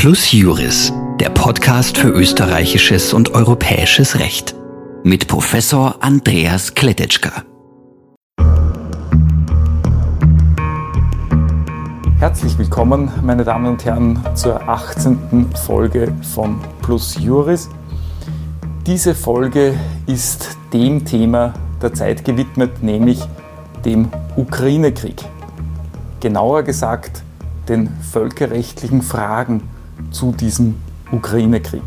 Plus Juris, der Podcast für österreichisches und europäisches Recht. Mit Professor Andreas Kletetschka. Herzlich willkommen, meine Damen und Herren, zur 18. Folge von Plus Juris. Diese Folge ist dem Thema der Zeit gewidmet, nämlich dem Ukraine-Krieg. Genauer gesagt, den völkerrechtlichen Fragen zu diesem Ukraine-Krieg.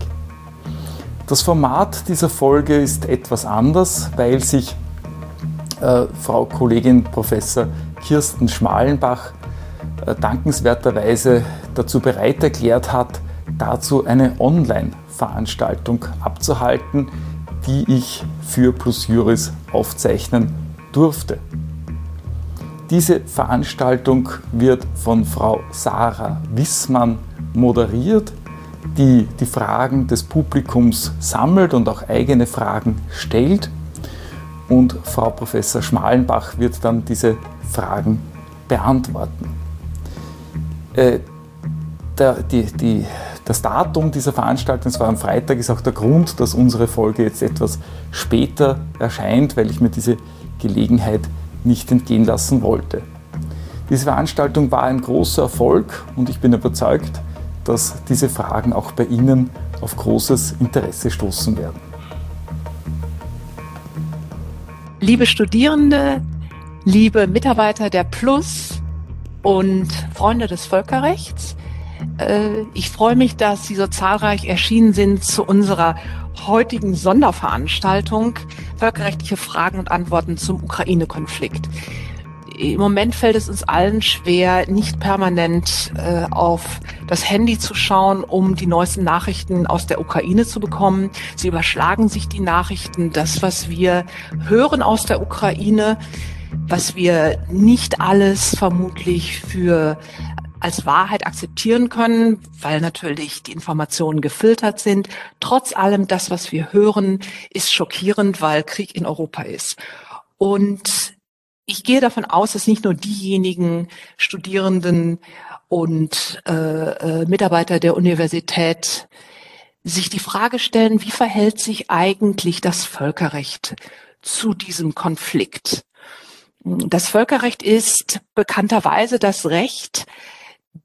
Das Format dieser Folge ist etwas anders, weil sich äh, Frau Kollegin Professor Kirsten Schmalenbach äh, dankenswerterweise dazu bereit erklärt hat, dazu eine Online-Veranstaltung abzuhalten, die ich für Plus Juris aufzeichnen durfte. Diese Veranstaltung wird von Frau Sarah Wissmann moderiert, die die Fragen des Publikums sammelt und auch eigene Fragen stellt. Und Frau Professor Schmalenbach wird dann diese Fragen beantworten. Äh, der, die, die, das Datum dieser Veranstaltung, es war am Freitag, ist auch der Grund, dass unsere Folge jetzt etwas später erscheint, weil ich mir diese Gelegenheit nicht entgehen lassen wollte. Diese Veranstaltung war ein großer Erfolg und ich bin überzeugt, dass diese Fragen auch bei Ihnen auf großes Interesse stoßen werden. Liebe Studierende, liebe Mitarbeiter der Plus und Freunde des Völkerrechts, ich freue mich, dass Sie so zahlreich erschienen sind zu unserer heutigen Sonderveranstaltung Völkerrechtliche Fragen und Antworten zum Ukraine-Konflikt. Im Moment fällt es uns allen schwer, nicht permanent äh, auf das Handy zu schauen, um die neuesten Nachrichten aus der Ukraine zu bekommen. Sie überschlagen sich die Nachrichten. Das, was wir hören aus der Ukraine, was wir nicht alles vermutlich für als Wahrheit akzeptieren können, weil natürlich die Informationen gefiltert sind. Trotz allem, das, was wir hören, ist schockierend, weil Krieg in Europa ist. Und ich gehe davon aus, dass nicht nur diejenigen Studierenden und äh, äh, Mitarbeiter der Universität sich die Frage stellen, wie verhält sich eigentlich das Völkerrecht zu diesem Konflikt? Das Völkerrecht ist bekannterweise das Recht,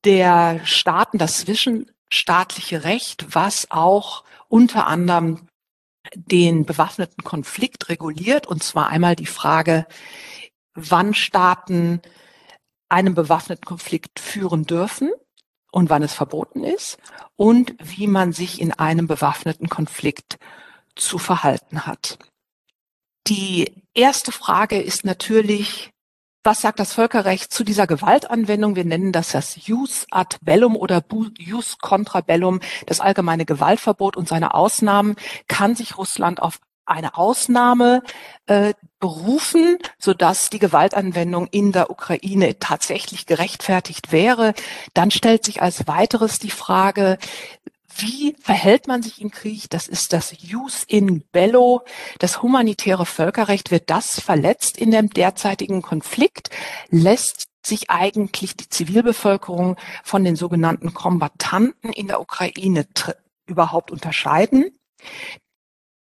der Staaten das zwischenstaatliche Recht, was auch unter anderem den bewaffneten Konflikt reguliert, und zwar einmal die Frage, wann Staaten einen bewaffneten Konflikt führen dürfen und wann es verboten ist und wie man sich in einem bewaffneten Konflikt zu verhalten hat. Die erste Frage ist natürlich, was sagt das Völkerrecht zu dieser Gewaltanwendung? Wir nennen das das Jus ad bellum oder Jus contra bellum, das allgemeine Gewaltverbot und seine Ausnahmen. Kann sich Russland auf eine Ausnahme äh, berufen, sodass die Gewaltanwendung in der Ukraine tatsächlich gerechtfertigt wäre. Dann stellt sich als weiteres die Frage, wie verhält man sich im Krieg? Das ist das Jus in bello. Das humanitäre Völkerrecht wird das verletzt in dem derzeitigen Konflikt? Lässt sich eigentlich die Zivilbevölkerung von den sogenannten Kombattanten in der Ukraine überhaupt unterscheiden?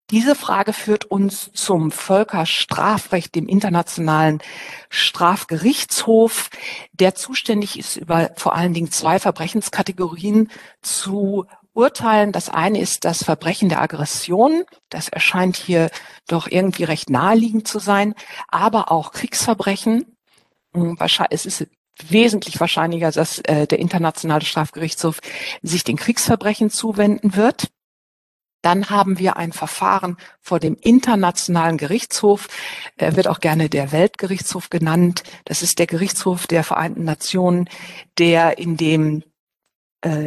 Diese Frage führt uns zum Völkerstrafrecht, dem internationalen Strafgerichtshof, der zuständig ist, über vor allen Dingen zwei Verbrechenskategorien zu urteilen. Das eine ist das Verbrechen der Aggression. Das erscheint hier doch irgendwie recht naheliegend zu sein. Aber auch Kriegsverbrechen. Hm, es ist wesentlich wahrscheinlicher, dass äh, der internationale Strafgerichtshof sich den Kriegsverbrechen zuwenden wird. Dann haben wir ein Verfahren vor dem Internationalen Gerichtshof. Er wird auch gerne der Weltgerichtshof genannt. Das ist der Gerichtshof der Vereinten Nationen, der in dem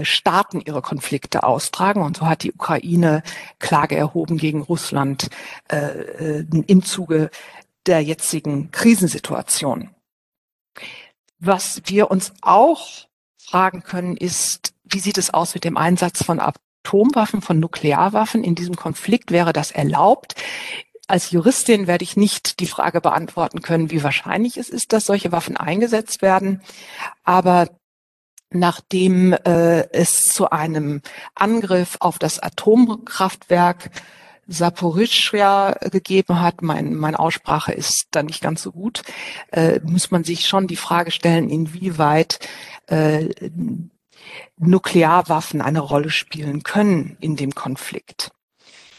Staaten ihre Konflikte austragen. Und so hat die Ukraine Klage erhoben gegen Russland äh, äh, im Zuge der jetzigen Krisensituation. Was wir uns auch fragen können, ist, wie sieht es aus mit dem Einsatz von Atomwaffen, von Nuklearwaffen? In diesem Konflikt wäre das erlaubt. Als Juristin werde ich nicht die Frage beantworten können, wie wahrscheinlich es ist, dass solche Waffen eingesetzt werden. Aber nachdem äh, es zu einem Angriff auf das Atomkraftwerk Saporischia gegeben hat, mein, meine Aussprache ist da nicht ganz so gut, äh, muss man sich schon die Frage stellen, inwieweit äh, Nuklearwaffen eine Rolle spielen können in dem Konflikt.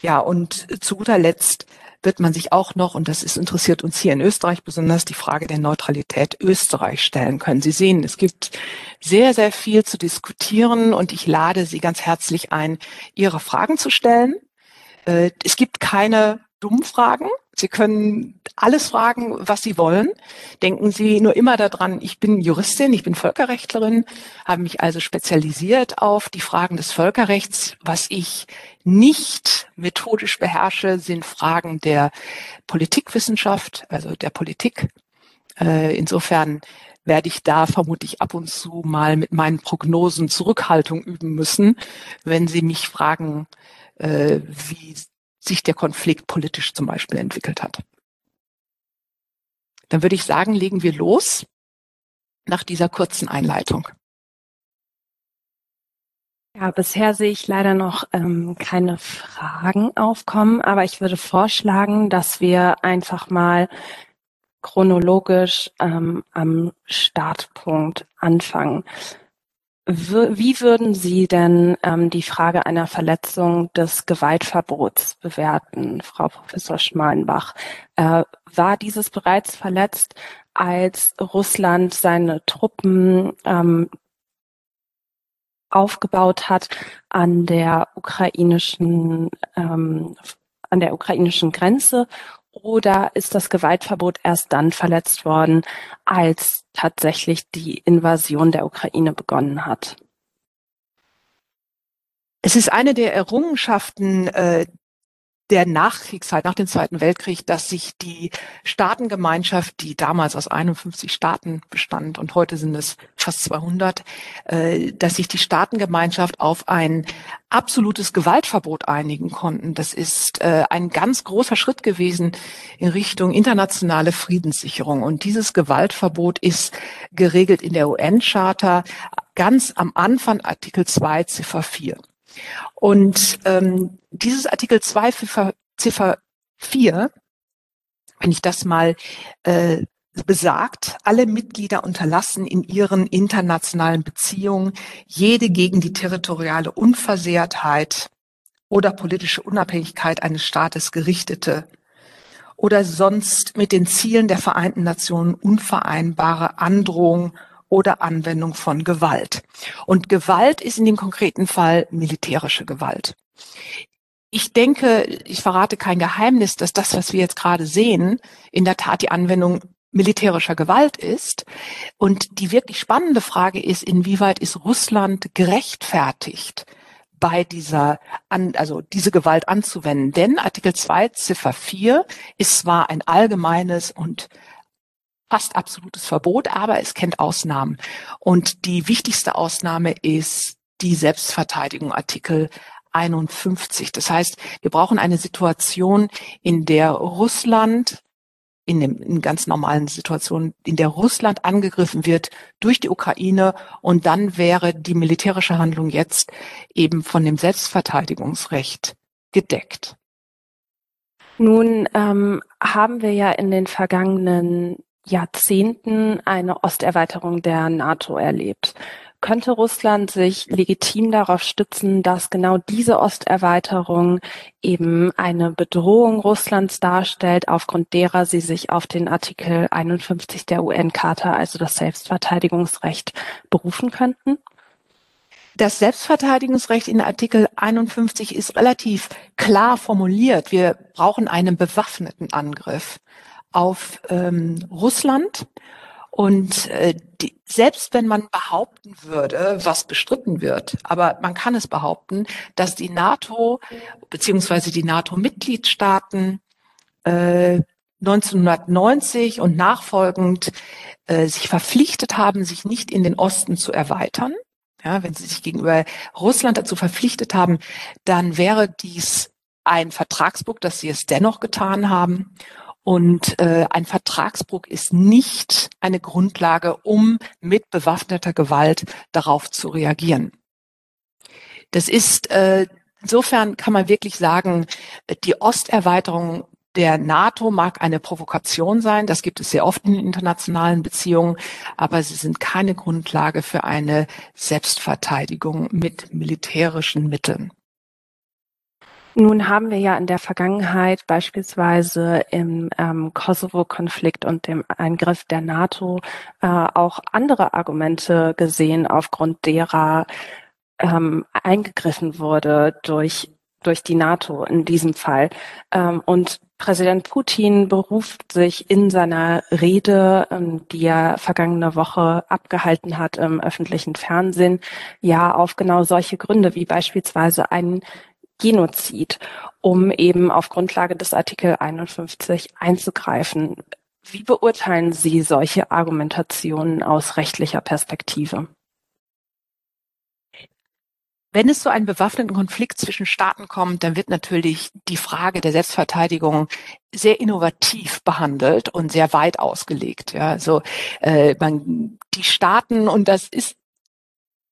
Ja, und zu guter Letzt wird man sich auch noch, und das ist, interessiert uns hier in Österreich besonders, die Frage der Neutralität Österreich stellen können. Sie sehen, es gibt sehr, sehr viel zu diskutieren und ich lade Sie ganz herzlich ein, Ihre Fragen zu stellen. Äh, es gibt keine dummen Fragen. Sie können alles fragen, was Sie wollen. Denken Sie nur immer daran, ich bin Juristin, ich bin Völkerrechtlerin, habe mich also spezialisiert auf die Fragen des Völkerrechts. Was ich nicht methodisch beherrsche, sind Fragen der Politikwissenschaft, also der Politik. Äh, insofern werde ich da vermutlich ab und zu mal mit meinen Prognosen Zurückhaltung üben müssen, wenn Sie mich fragen, äh, wie sich der Konflikt politisch zum Beispiel entwickelt hat. Dann würde ich sagen, legen wir los nach dieser kurzen Einleitung. Ja, bisher sehe ich leider noch ähm, keine Fragen aufkommen, aber ich würde vorschlagen, dass wir einfach mal chronologisch ähm, am Startpunkt anfangen. Wie würden Sie denn ähm, die Frage einer Verletzung des Gewaltverbots bewerten, Frau Professor Schmalenbach? Äh, war dieses bereits verletzt, als Russland seine Truppen ähm, aufgebaut hat an der ukrainischen ähm, an der ukrainischen Grenze oder ist das Gewaltverbot erst dann verletzt worden, als tatsächlich die Invasion der Ukraine begonnen hat? Es ist eine der Errungenschaften äh, der Nachkriegszeit, nach dem Zweiten Weltkrieg, dass sich die Staatengemeinschaft, die damals aus 51 Staaten bestand und heute sind es fast 200, äh, dass sich die Staatengemeinschaft auf ein absolutes Gewaltverbot einigen konnten. Das ist äh, ein ganz großer Schritt gewesen in Richtung internationale Friedenssicherung. Und dieses Gewaltverbot ist geregelt in der UN-Charta ganz am Anfang Artikel 2 Ziffer 4. Und ähm, dieses Artikel 2 Ziffer, Ziffer 4, wenn ich das mal äh, besagt, alle Mitglieder unterlassen in ihren internationalen Beziehungen jede gegen die territoriale Unversehrtheit oder politische Unabhängigkeit eines Staates gerichtete oder sonst mit den Zielen der Vereinten Nationen unvereinbare Androhung oder Anwendung von Gewalt. Und Gewalt ist in dem konkreten Fall militärische Gewalt. Ich denke, ich verrate kein Geheimnis, dass das, was wir jetzt gerade sehen, in der Tat die Anwendung militärischer Gewalt ist. Und die wirklich spannende Frage ist, inwieweit ist Russland gerechtfertigt, bei dieser, also diese Gewalt anzuwenden. Denn Artikel 2 Ziffer 4 ist zwar ein allgemeines und fast absolutes Verbot, aber es kennt Ausnahmen. Und die wichtigste Ausnahme ist die Selbstverteidigung, Artikel 51. Das heißt, wir brauchen eine Situation, in der Russland in, dem, in ganz normalen Situationen, in der Russland angegriffen wird durch die Ukraine und dann wäre die militärische Handlung jetzt eben von dem Selbstverteidigungsrecht gedeckt. Nun ähm, haben wir ja in den vergangenen Jahrzehnten eine Osterweiterung der NATO erlebt. Könnte Russland sich legitim darauf stützen, dass genau diese Osterweiterung eben eine Bedrohung Russlands darstellt, aufgrund derer sie sich auf den Artikel 51 der UN-Charta, also das Selbstverteidigungsrecht, berufen könnten? Das Selbstverteidigungsrecht in Artikel 51 ist relativ klar formuliert. Wir brauchen einen bewaffneten Angriff auf ähm, Russland. Und äh, die, selbst wenn man behaupten würde, was bestritten wird, aber man kann es behaupten, dass die NATO beziehungsweise die NATO-Mitgliedstaaten äh, 1990 und nachfolgend äh, sich verpflichtet haben, sich nicht in den Osten zu erweitern. Ja, wenn sie sich gegenüber Russland dazu verpflichtet haben, dann wäre dies ein Vertragsbruch, dass sie es dennoch getan haben. Und äh, ein Vertragsbruch ist nicht eine Grundlage, um mit bewaffneter Gewalt darauf zu reagieren. Das ist äh, insofern kann man wirklich sagen, die Osterweiterung der NATO mag eine Provokation sein, das gibt es sehr oft in internationalen Beziehungen, aber sie sind keine Grundlage für eine Selbstverteidigung mit militärischen Mitteln. Nun haben wir ja in der Vergangenheit beispielsweise im ähm, Kosovo-Konflikt und dem Eingriff der NATO äh, auch andere Argumente gesehen, aufgrund derer ähm, eingegriffen wurde durch durch die NATO in diesem Fall. Ähm, und Präsident Putin beruft sich in seiner Rede, ähm, die er vergangene Woche abgehalten hat im öffentlichen Fernsehen, ja auf genau solche Gründe wie beispielsweise einen Genozid, um eben auf Grundlage des Artikel 51 einzugreifen. Wie beurteilen Sie solche Argumentationen aus rechtlicher Perspektive? Wenn es zu einem bewaffneten Konflikt zwischen Staaten kommt, dann wird natürlich die Frage der Selbstverteidigung sehr innovativ behandelt und sehr weit ausgelegt. Ja, also äh, man, die Staaten und das ist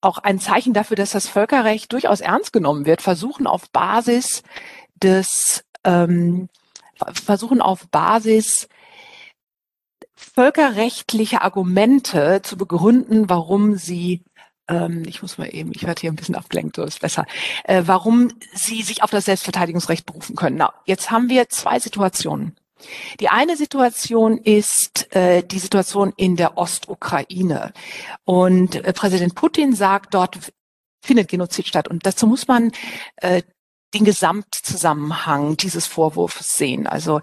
auch ein Zeichen dafür, dass das Völkerrecht durchaus ernst genommen wird, versuchen auf Basis des ähm, versuchen auf Basis völkerrechtlicher Argumente zu begründen, warum sie ähm, ich muss mal eben, ich werde hier ein bisschen abgelenkt, so ist besser, äh, warum sie sich auf das Selbstverteidigungsrecht berufen können. Na, jetzt haben wir zwei Situationen. Die eine Situation ist äh, die Situation in der Ostukraine. Und äh, Präsident Putin sagt, dort findet Genozid statt. Und dazu muss man äh, den Gesamtzusammenhang dieses Vorwurfs sehen. Also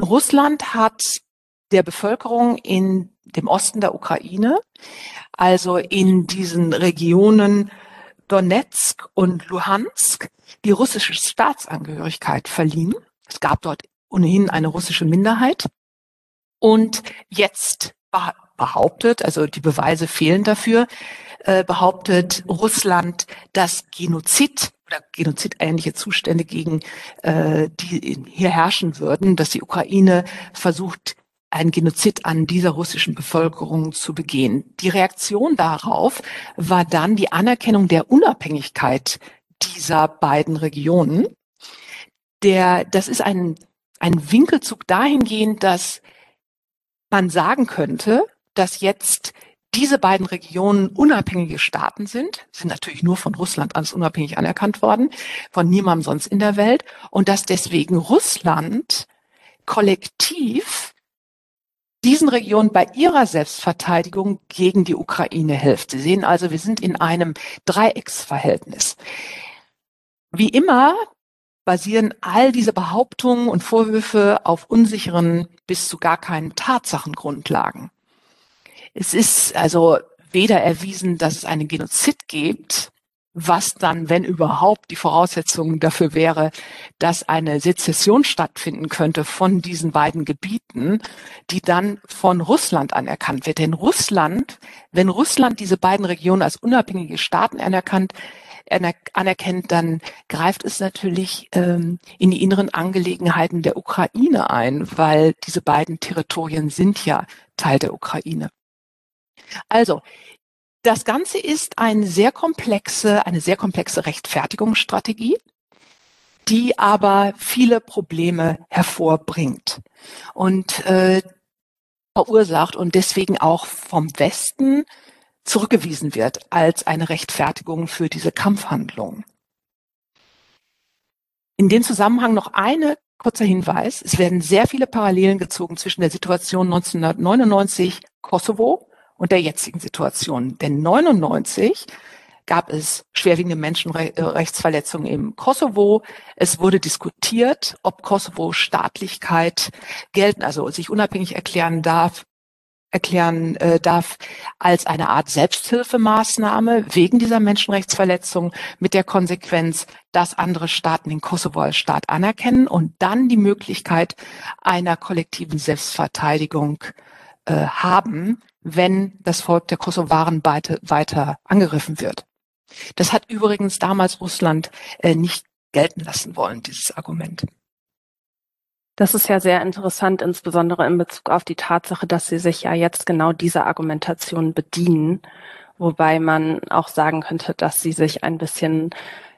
Russland hat der Bevölkerung in dem Osten der Ukraine also in diesen Regionen Donetsk und Luhansk, die russische Staatsangehörigkeit verliehen. Es gab dort ohnehin eine russische Minderheit. Und jetzt behauptet, also die Beweise fehlen dafür, äh, behauptet Russland, dass Genozid oder genozidähnliche Zustände gegen äh, die hier herrschen würden, dass die Ukraine versucht, ein Genozid an dieser russischen Bevölkerung zu begehen. Die Reaktion darauf war dann die Anerkennung der Unabhängigkeit dieser beiden Regionen. Der, das ist ein, ein Winkelzug dahingehend, dass man sagen könnte, dass jetzt diese beiden Regionen unabhängige Staaten sind, sind natürlich nur von Russland als unabhängig anerkannt worden, von niemandem sonst in der Welt, und dass deswegen Russland kollektiv diesen Regionen bei ihrer Selbstverteidigung gegen die Ukraine hilft. Sie sehen also, wir sind in einem Dreiecksverhältnis. Wie immer basieren all diese Behauptungen und Vorwürfe auf unsicheren bis zu gar keinen Tatsachengrundlagen. Es ist also weder erwiesen, dass es einen Genozid gibt, was dann, wenn überhaupt, die Voraussetzung dafür wäre, dass eine Sezession stattfinden könnte von diesen beiden Gebieten, die dann von Russland anerkannt wird. Denn Russland, wenn Russland diese beiden Regionen als unabhängige Staaten anerkannt, anerkennt, dann greift es natürlich ähm, in die inneren Angelegenheiten der Ukraine ein, weil diese beiden Territorien sind ja Teil der Ukraine. Also, das Ganze ist eine sehr komplexe, eine sehr komplexe Rechtfertigungsstrategie, die aber viele Probleme hervorbringt und äh, verursacht und deswegen auch vom Westen zurückgewiesen wird als eine Rechtfertigung für diese Kampfhandlung. In dem Zusammenhang noch eine kurzer Hinweis. Es werden sehr viele Parallelen gezogen zwischen der Situation 1999 Kosovo und der jetzigen Situation. Denn 99 gab es schwerwiegende Menschenrechtsverletzungen im Kosovo. Es wurde diskutiert, ob Kosovo Staatlichkeit gelten, also sich unabhängig erklären darf, erklären äh, darf als eine Art Selbsthilfemaßnahme wegen dieser Menschenrechtsverletzung mit der Konsequenz, dass andere Staaten den Kosovo als Staat anerkennen und dann die Möglichkeit einer kollektiven Selbstverteidigung äh, haben, wenn das Volk der Kosovaren weiter, weiter angegriffen wird. Das hat übrigens damals Russland äh, nicht gelten lassen wollen, dieses Argument. Das ist ja sehr interessant, insbesondere in Bezug auf die Tatsache, dass Sie sich ja jetzt genau dieser Argumentation bedienen, wobei man auch sagen könnte, dass Sie sich ein bisschen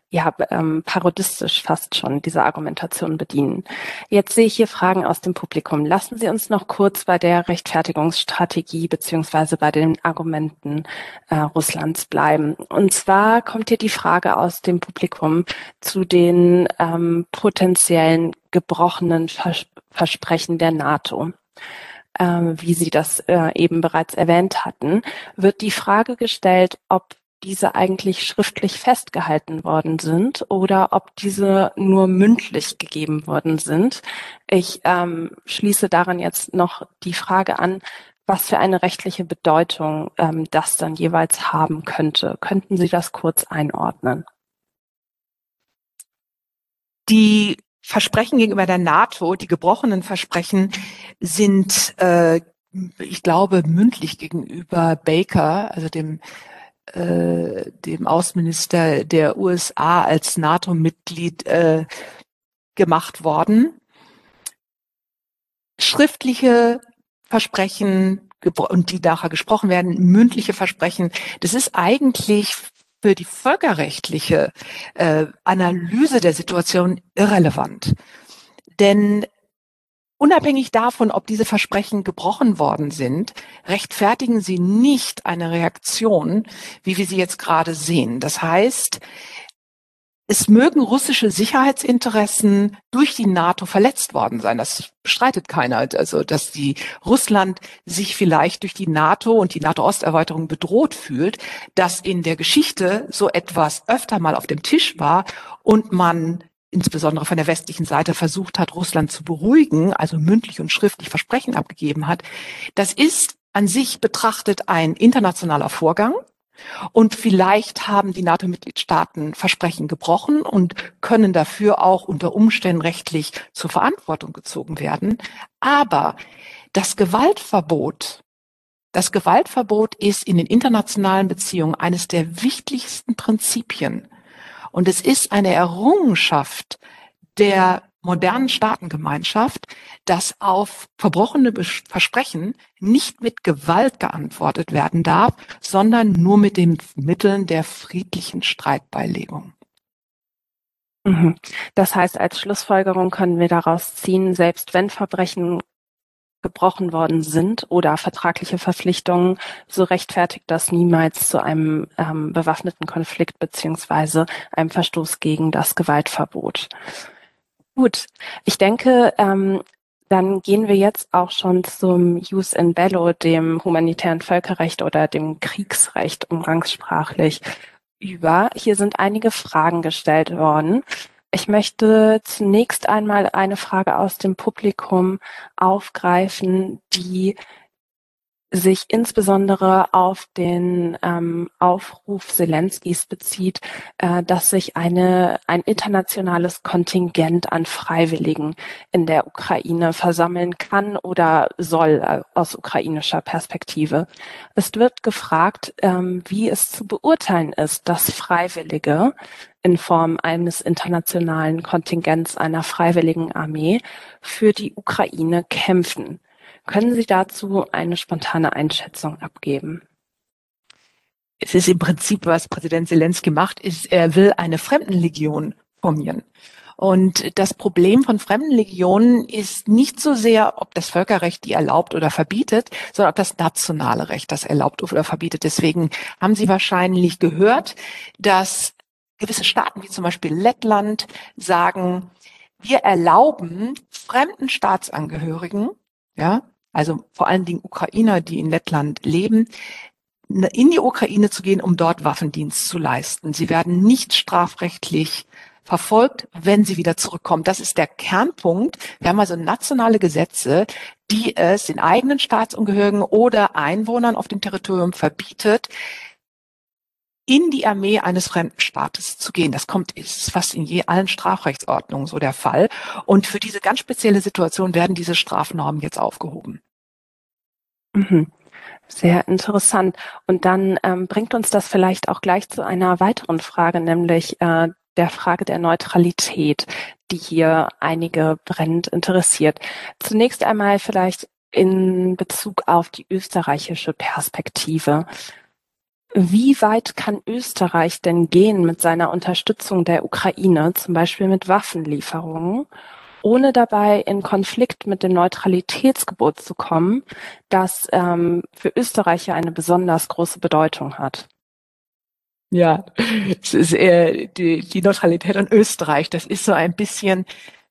ja, ähm, parodistisch fast schon dieser Argumentation bedienen. Jetzt sehe ich hier Fragen aus dem Publikum. Lassen Sie uns noch kurz bei der Rechtfertigungsstrategie beziehungsweise bei den Argumenten äh, Russlands bleiben. Und zwar kommt hier die Frage aus dem Publikum zu den ähm, potenziellen gebrochenen Vers Versprechen der NATO ähm, wie Sie das äh, eben bereits erwähnt hatten, wird die Frage gestellt, ob diese eigentlich schriftlich festgehalten worden sind oder ob diese nur mündlich gegeben worden sind. Ich ähm, schließe daran jetzt noch die Frage an, was für eine rechtliche Bedeutung ähm, das dann jeweils haben könnte. Könnten Sie das kurz einordnen? Die Versprechen gegenüber der NATO, die gebrochenen Versprechen, sind, äh, ich glaube, mündlich gegenüber Baker, also dem äh, dem Außenminister der USA als NATO-Mitglied äh, gemacht worden. Schriftliche Versprechen und die nachher gesprochen werden, mündliche Versprechen, das ist eigentlich für die völkerrechtliche äh, Analyse der Situation irrelevant. Denn Unabhängig davon, ob diese Versprechen gebrochen worden sind, rechtfertigen sie nicht eine Reaktion, wie wir sie jetzt gerade sehen. Das heißt, es mögen russische Sicherheitsinteressen durch die NATO verletzt worden sein. Das bestreitet keiner. Also, dass die Russland sich vielleicht durch die NATO und die NATO-Osterweiterung bedroht fühlt, dass in der Geschichte so etwas öfter mal auf dem Tisch war und man insbesondere von der westlichen Seite versucht hat, Russland zu beruhigen, also mündlich und schriftlich Versprechen abgegeben hat, das ist an sich betrachtet ein internationaler Vorgang. Und vielleicht haben die NATO-Mitgliedstaaten Versprechen gebrochen und können dafür auch unter Umständen rechtlich zur Verantwortung gezogen werden. Aber das Gewaltverbot, das Gewaltverbot ist in den internationalen Beziehungen eines der wichtigsten Prinzipien. Und es ist eine Errungenschaft der modernen Staatengemeinschaft, dass auf verbrochene Versprechen nicht mit Gewalt geantwortet werden darf, sondern nur mit den Mitteln der friedlichen Streitbeilegung. Mhm. Das heißt, als Schlussfolgerung können wir daraus ziehen, selbst wenn Verbrechen gebrochen worden sind oder vertragliche Verpflichtungen, so rechtfertigt das niemals zu einem ähm, bewaffneten Konflikt beziehungsweise einem Verstoß gegen das Gewaltverbot. Gut, ich denke, ähm, dann gehen wir jetzt auch schon zum Jus in Bello, dem humanitären Völkerrecht oder dem Kriegsrecht umgangssprachlich über. Hier sind einige Fragen gestellt worden. Ich möchte zunächst einmal eine Frage aus dem Publikum aufgreifen, die sich insbesondere auf den ähm, Aufruf Zelenskis bezieht, äh, dass sich eine, ein internationales Kontingent an Freiwilligen in der Ukraine versammeln kann oder soll äh, aus ukrainischer Perspektive. Es wird gefragt, ähm, wie es zu beurteilen ist, dass Freiwillige in Form eines internationalen Kontingents einer freiwilligen Armee für die Ukraine kämpfen. Können Sie dazu eine spontane Einschätzung abgeben? Es ist im Prinzip, was Präsident Zelensky macht, ist, er will eine Fremdenlegion formieren. Und das Problem von Fremdenlegionen ist nicht so sehr, ob das Völkerrecht die erlaubt oder verbietet, sondern ob das nationale Recht das erlaubt oder verbietet. Deswegen haben Sie wahrscheinlich gehört, dass gewisse Staaten wie zum Beispiel Lettland sagen, wir erlauben fremden Staatsangehörigen, ja, also vor allen Dingen Ukrainer, die in Lettland leben, in die Ukraine zu gehen, um dort Waffendienst zu leisten. Sie werden nicht strafrechtlich verfolgt, wenn sie wieder zurückkommen. Das ist der Kernpunkt. Wir haben also nationale Gesetze, die es den eigenen Staatsangehörigen oder Einwohnern auf dem Territorium verbietet, in die Armee eines fremden Staates zu gehen. Das kommt, ist fast in je allen Strafrechtsordnungen so der Fall. Und für diese ganz spezielle Situation werden diese Strafnormen jetzt aufgehoben. Mhm. Sehr interessant. Und dann ähm, bringt uns das vielleicht auch gleich zu einer weiteren Frage, nämlich äh, der Frage der Neutralität, die hier einige brennend interessiert. Zunächst einmal vielleicht in Bezug auf die österreichische Perspektive. Wie weit kann Österreich denn gehen mit seiner Unterstützung der Ukraine, zum Beispiel mit Waffenlieferungen, ohne dabei in Konflikt mit dem Neutralitätsgebot zu kommen, das ähm, für Österreicher eine besonders große Bedeutung hat? Ja, es ist eher die, die Neutralität an Österreich. Das ist so ein bisschen,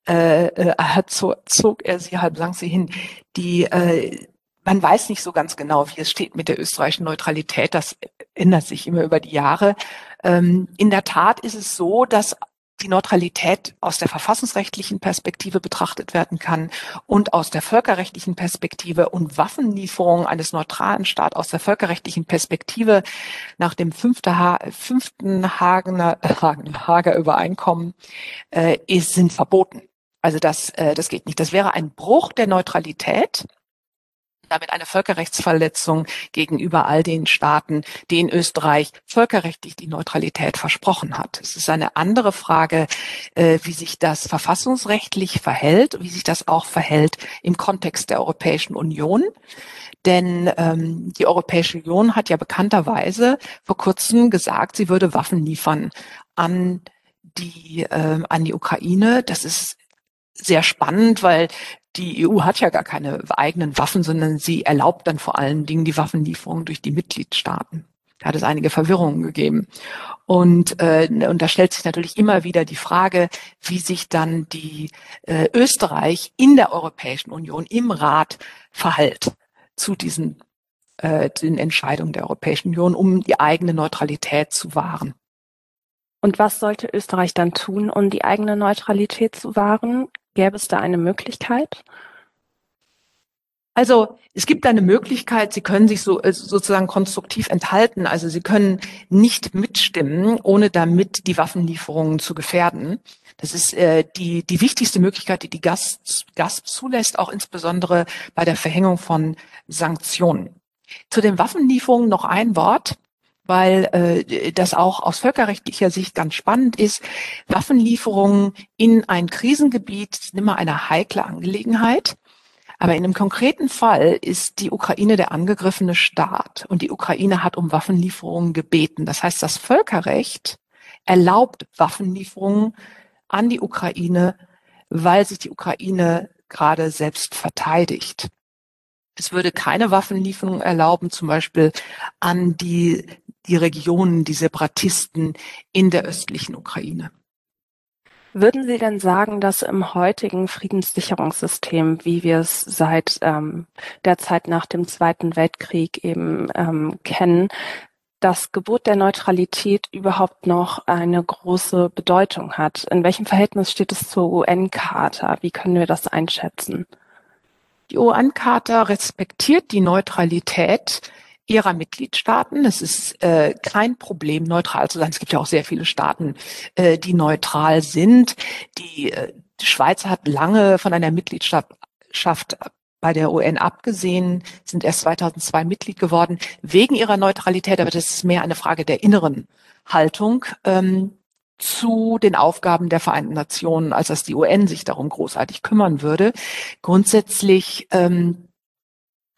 äh, äh, hat so, zog er sie halb, sagen sie hin. Die, äh, man weiß nicht so ganz genau, wie es steht mit der österreichischen Neutralität. Das ändert sich immer über die Jahre. Ähm, in der Tat ist es so, dass die Neutralität aus der verfassungsrechtlichen Perspektive betrachtet werden kann und aus der völkerrechtlichen Perspektive und Waffenlieferungen eines neutralen Staates aus der völkerrechtlichen Perspektive nach dem fünften, ha fünften Hagener, Hagen, Hager Übereinkommen äh, ist, sind verboten. Also das, äh, das geht nicht. Das wäre ein Bruch der Neutralität damit eine Völkerrechtsverletzung gegenüber all den Staaten, denen Österreich völkerrechtlich die Neutralität versprochen hat. Es ist eine andere Frage, äh, wie sich das verfassungsrechtlich verhält, wie sich das auch verhält im Kontext der Europäischen Union. Denn ähm, die Europäische Union hat ja bekannterweise vor kurzem gesagt, sie würde Waffen liefern an die äh, an die Ukraine. Das ist sehr spannend, weil die EU hat ja gar keine eigenen Waffen, sondern sie erlaubt dann vor allen Dingen die Waffenlieferung durch die Mitgliedstaaten. Da hat es einige Verwirrungen gegeben. Und, äh, und da stellt sich natürlich immer wieder die Frage, wie sich dann die äh, Österreich in der Europäischen Union im Rat verhält zu diesen äh, den Entscheidungen der Europäischen Union, um die eigene Neutralität zu wahren. Und was sollte Österreich dann tun, um die eigene Neutralität zu wahren? Gäbe es da eine Möglichkeit? Also es gibt eine Möglichkeit, Sie können sich so äh, sozusagen konstruktiv enthalten. Also Sie können nicht mitstimmen, ohne damit die Waffenlieferungen zu gefährden. Das ist äh, die, die wichtigste Möglichkeit, die die GAS, GAS zulässt, auch insbesondere bei der Verhängung von Sanktionen. Zu den Waffenlieferungen noch ein Wort weil äh, das auch aus völkerrechtlicher Sicht ganz spannend ist. Waffenlieferungen in ein Krisengebiet sind immer eine heikle Angelegenheit. Aber in einem konkreten Fall ist die Ukraine der angegriffene Staat und die Ukraine hat um Waffenlieferungen gebeten. Das heißt, das Völkerrecht erlaubt Waffenlieferungen an die Ukraine, weil sich die Ukraine gerade selbst verteidigt. Es würde keine Waffenlieferung erlauben, zum Beispiel an die die Regionen, die Separatisten in der östlichen Ukraine. Würden Sie denn sagen, dass im heutigen Friedenssicherungssystem, wie wir es seit ähm, der Zeit nach dem Zweiten Weltkrieg eben ähm, kennen, das Gebot der Neutralität überhaupt noch eine große Bedeutung hat? In welchem Verhältnis steht es zur UN-Charta? Wie können wir das einschätzen? Die UN-Charta respektiert die Neutralität ihrer Mitgliedstaaten. Es ist äh, kein Problem, neutral zu sein. Es gibt ja auch sehr viele Staaten, äh, die neutral sind. Die, äh, die Schweiz hat lange von einer Mitgliedschaft bei der UN abgesehen, sind erst 2002 Mitglied geworden, wegen ihrer Neutralität, aber das ist mehr eine Frage der inneren Haltung ähm, zu den Aufgaben der Vereinten Nationen, als dass die UN sich darum großartig kümmern würde. Grundsätzlich ähm,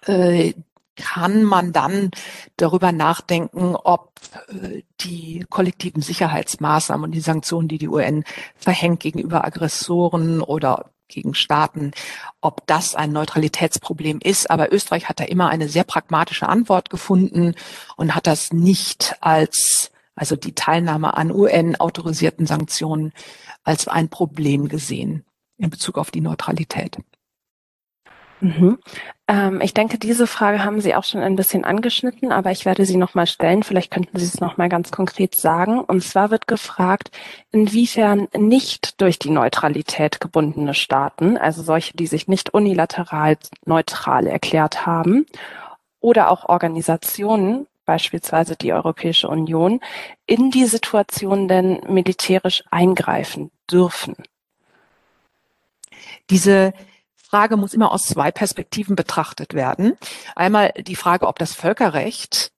äh, kann man dann darüber nachdenken, ob äh, die kollektiven Sicherheitsmaßnahmen und die Sanktionen, die die UN verhängt gegenüber Aggressoren oder gegen Staaten, ob das ein Neutralitätsproblem ist. Aber Österreich hat da immer eine sehr pragmatische Antwort gefunden und hat das nicht als, also die Teilnahme an UN-autorisierten Sanktionen als ein Problem gesehen in Bezug auf die Neutralität. Mhm. Ähm, ich denke, diese Frage haben Sie auch schon ein bisschen angeschnitten, aber ich werde sie nochmal stellen. Vielleicht könnten Sie es nochmal ganz konkret sagen. Und zwar wird gefragt, inwiefern nicht durch die Neutralität gebundene Staaten, also solche, die sich nicht unilateral neutral erklärt haben, oder auch Organisationen, beispielsweise die Europäische Union, in die Situation denn militärisch eingreifen dürfen. Diese Frage muss immer aus zwei Perspektiven betrachtet werden. Einmal die Frage, ob das Völkerrecht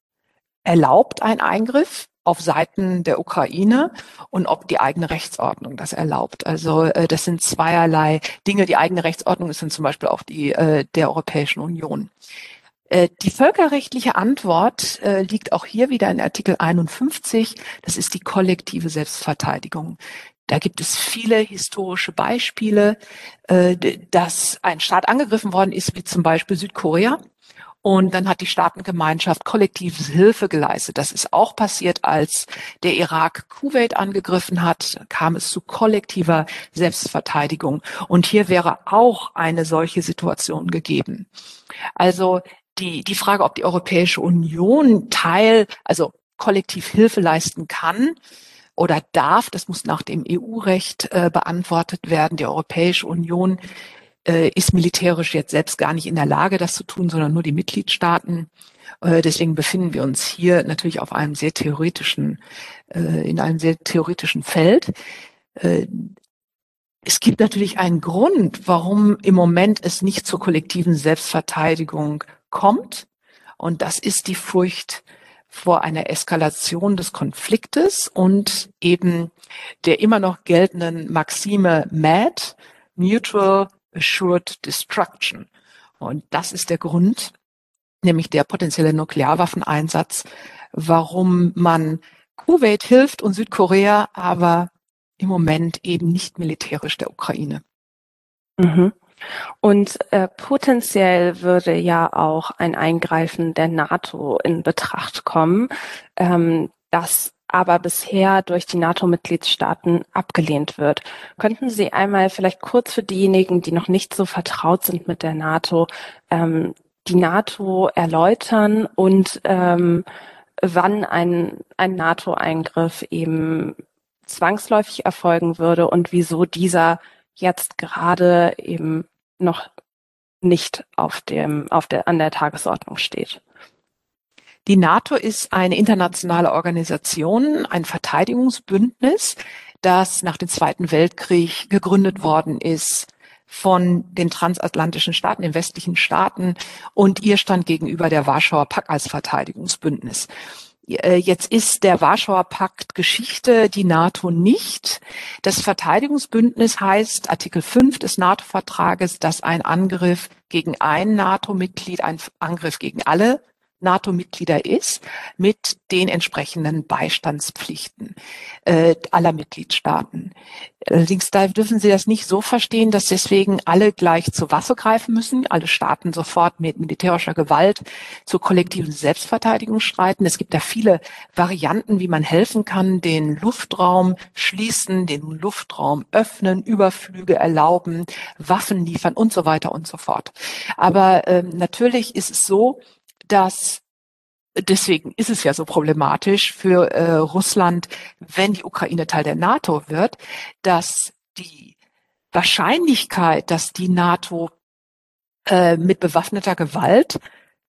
erlaubt einen Eingriff auf Seiten der Ukraine und ob die eigene Rechtsordnung das erlaubt. Also äh, das sind zweierlei Dinge. Die eigene Rechtsordnung ist dann zum Beispiel auch die äh, der Europäischen Union. Äh, die völkerrechtliche Antwort äh, liegt auch hier wieder in Artikel 51. Das ist die kollektive Selbstverteidigung. Da gibt es viele historische Beispiele, äh, dass ein Staat angegriffen worden ist, wie zum Beispiel Südkorea. Und dann hat die Staatengemeinschaft kollektive Hilfe geleistet. Das ist auch passiert, als der Irak Kuwait angegriffen hat, kam es zu kollektiver Selbstverteidigung. Und hier wäre auch eine solche Situation gegeben. Also die, die Frage, ob die Europäische Union Teil, also kollektiv Hilfe leisten kann, oder darf, das muss nach dem EU-Recht äh, beantwortet werden. Die Europäische Union äh, ist militärisch jetzt selbst gar nicht in der Lage, das zu tun, sondern nur die Mitgliedstaaten. Äh, deswegen befinden wir uns hier natürlich auf einem sehr theoretischen, äh, in einem sehr theoretischen Feld. Äh, es gibt natürlich einen Grund, warum im Moment es nicht zur kollektiven Selbstverteidigung kommt. Und das ist die Furcht vor einer Eskalation des Konfliktes und eben der immer noch geltenden Maxime MAD, Mutual Assured Destruction. Und das ist der Grund, nämlich der potenzielle Nuklearwaffeneinsatz, warum man Kuwait hilft und Südkorea, aber im Moment eben nicht militärisch der Ukraine. Mhm. Und äh, potenziell würde ja auch ein Eingreifen der NATO in Betracht kommen, ähm, das aber bisher durch die NATO-Mitgliedstaaten abgelehnt wird. Könnten Sie einmal vielleicht kurz für diejenigen, die noch nicht so vertraut sind mit der NATO, ähm, die NATO erläutern und ähm, wann ein, ein NATO-Eingriff eben zwangsläufig erfolgen würde und wieso dieser jetzt gerade eben noch nicht auf dem, auf der, an der Tagesordnung steht. Die NATO ist eine internationale Organisation, ein Verteidigungsbündnis, das nach dem Zweiten Weltkrieg gegründet worden ist von den transatlantischen Staaten, den westlichen Staaten und ihr stand gegenüber der Warschauer Pakt als Verteidigungsbündnis. Äh, jetzt ist der Warschauer Pakt Geschichte, die NATO nicht. Das Verteidigungsbündnis heißt Artikel 5 des NATO-Vertrages, dass ein Angriff gegen ein NATO-Mitglied ein Angriff gegen alle NATO-Mitglieder ist, mit den entsprechenden Beistandspflichten äh, aller Mitgliedstaaten. Allerdings da dürfen Sie das nicht so verstehen, dass deswegen alle gleich zur Waffe greifen müssen, alle Staaten sofort mit militärischer Gewalt zur kollektiven Selbstverteidigung streiten. Es gibt da viele Varianten, wie man helfen kann, den Luftraum schließen, den Luftraum öffnen, Überflüge erlauben, Waffen liefern und so weiter und so fort. Aber ähm, natürlich ist es so, dass deswegen ist es ja so problematisch für äh, Russland, wenn die Ukraine Teil der NATO wird, dass die Wahrscheinlichkeit, dass die NATO äh, mit bewaffneter Gewalt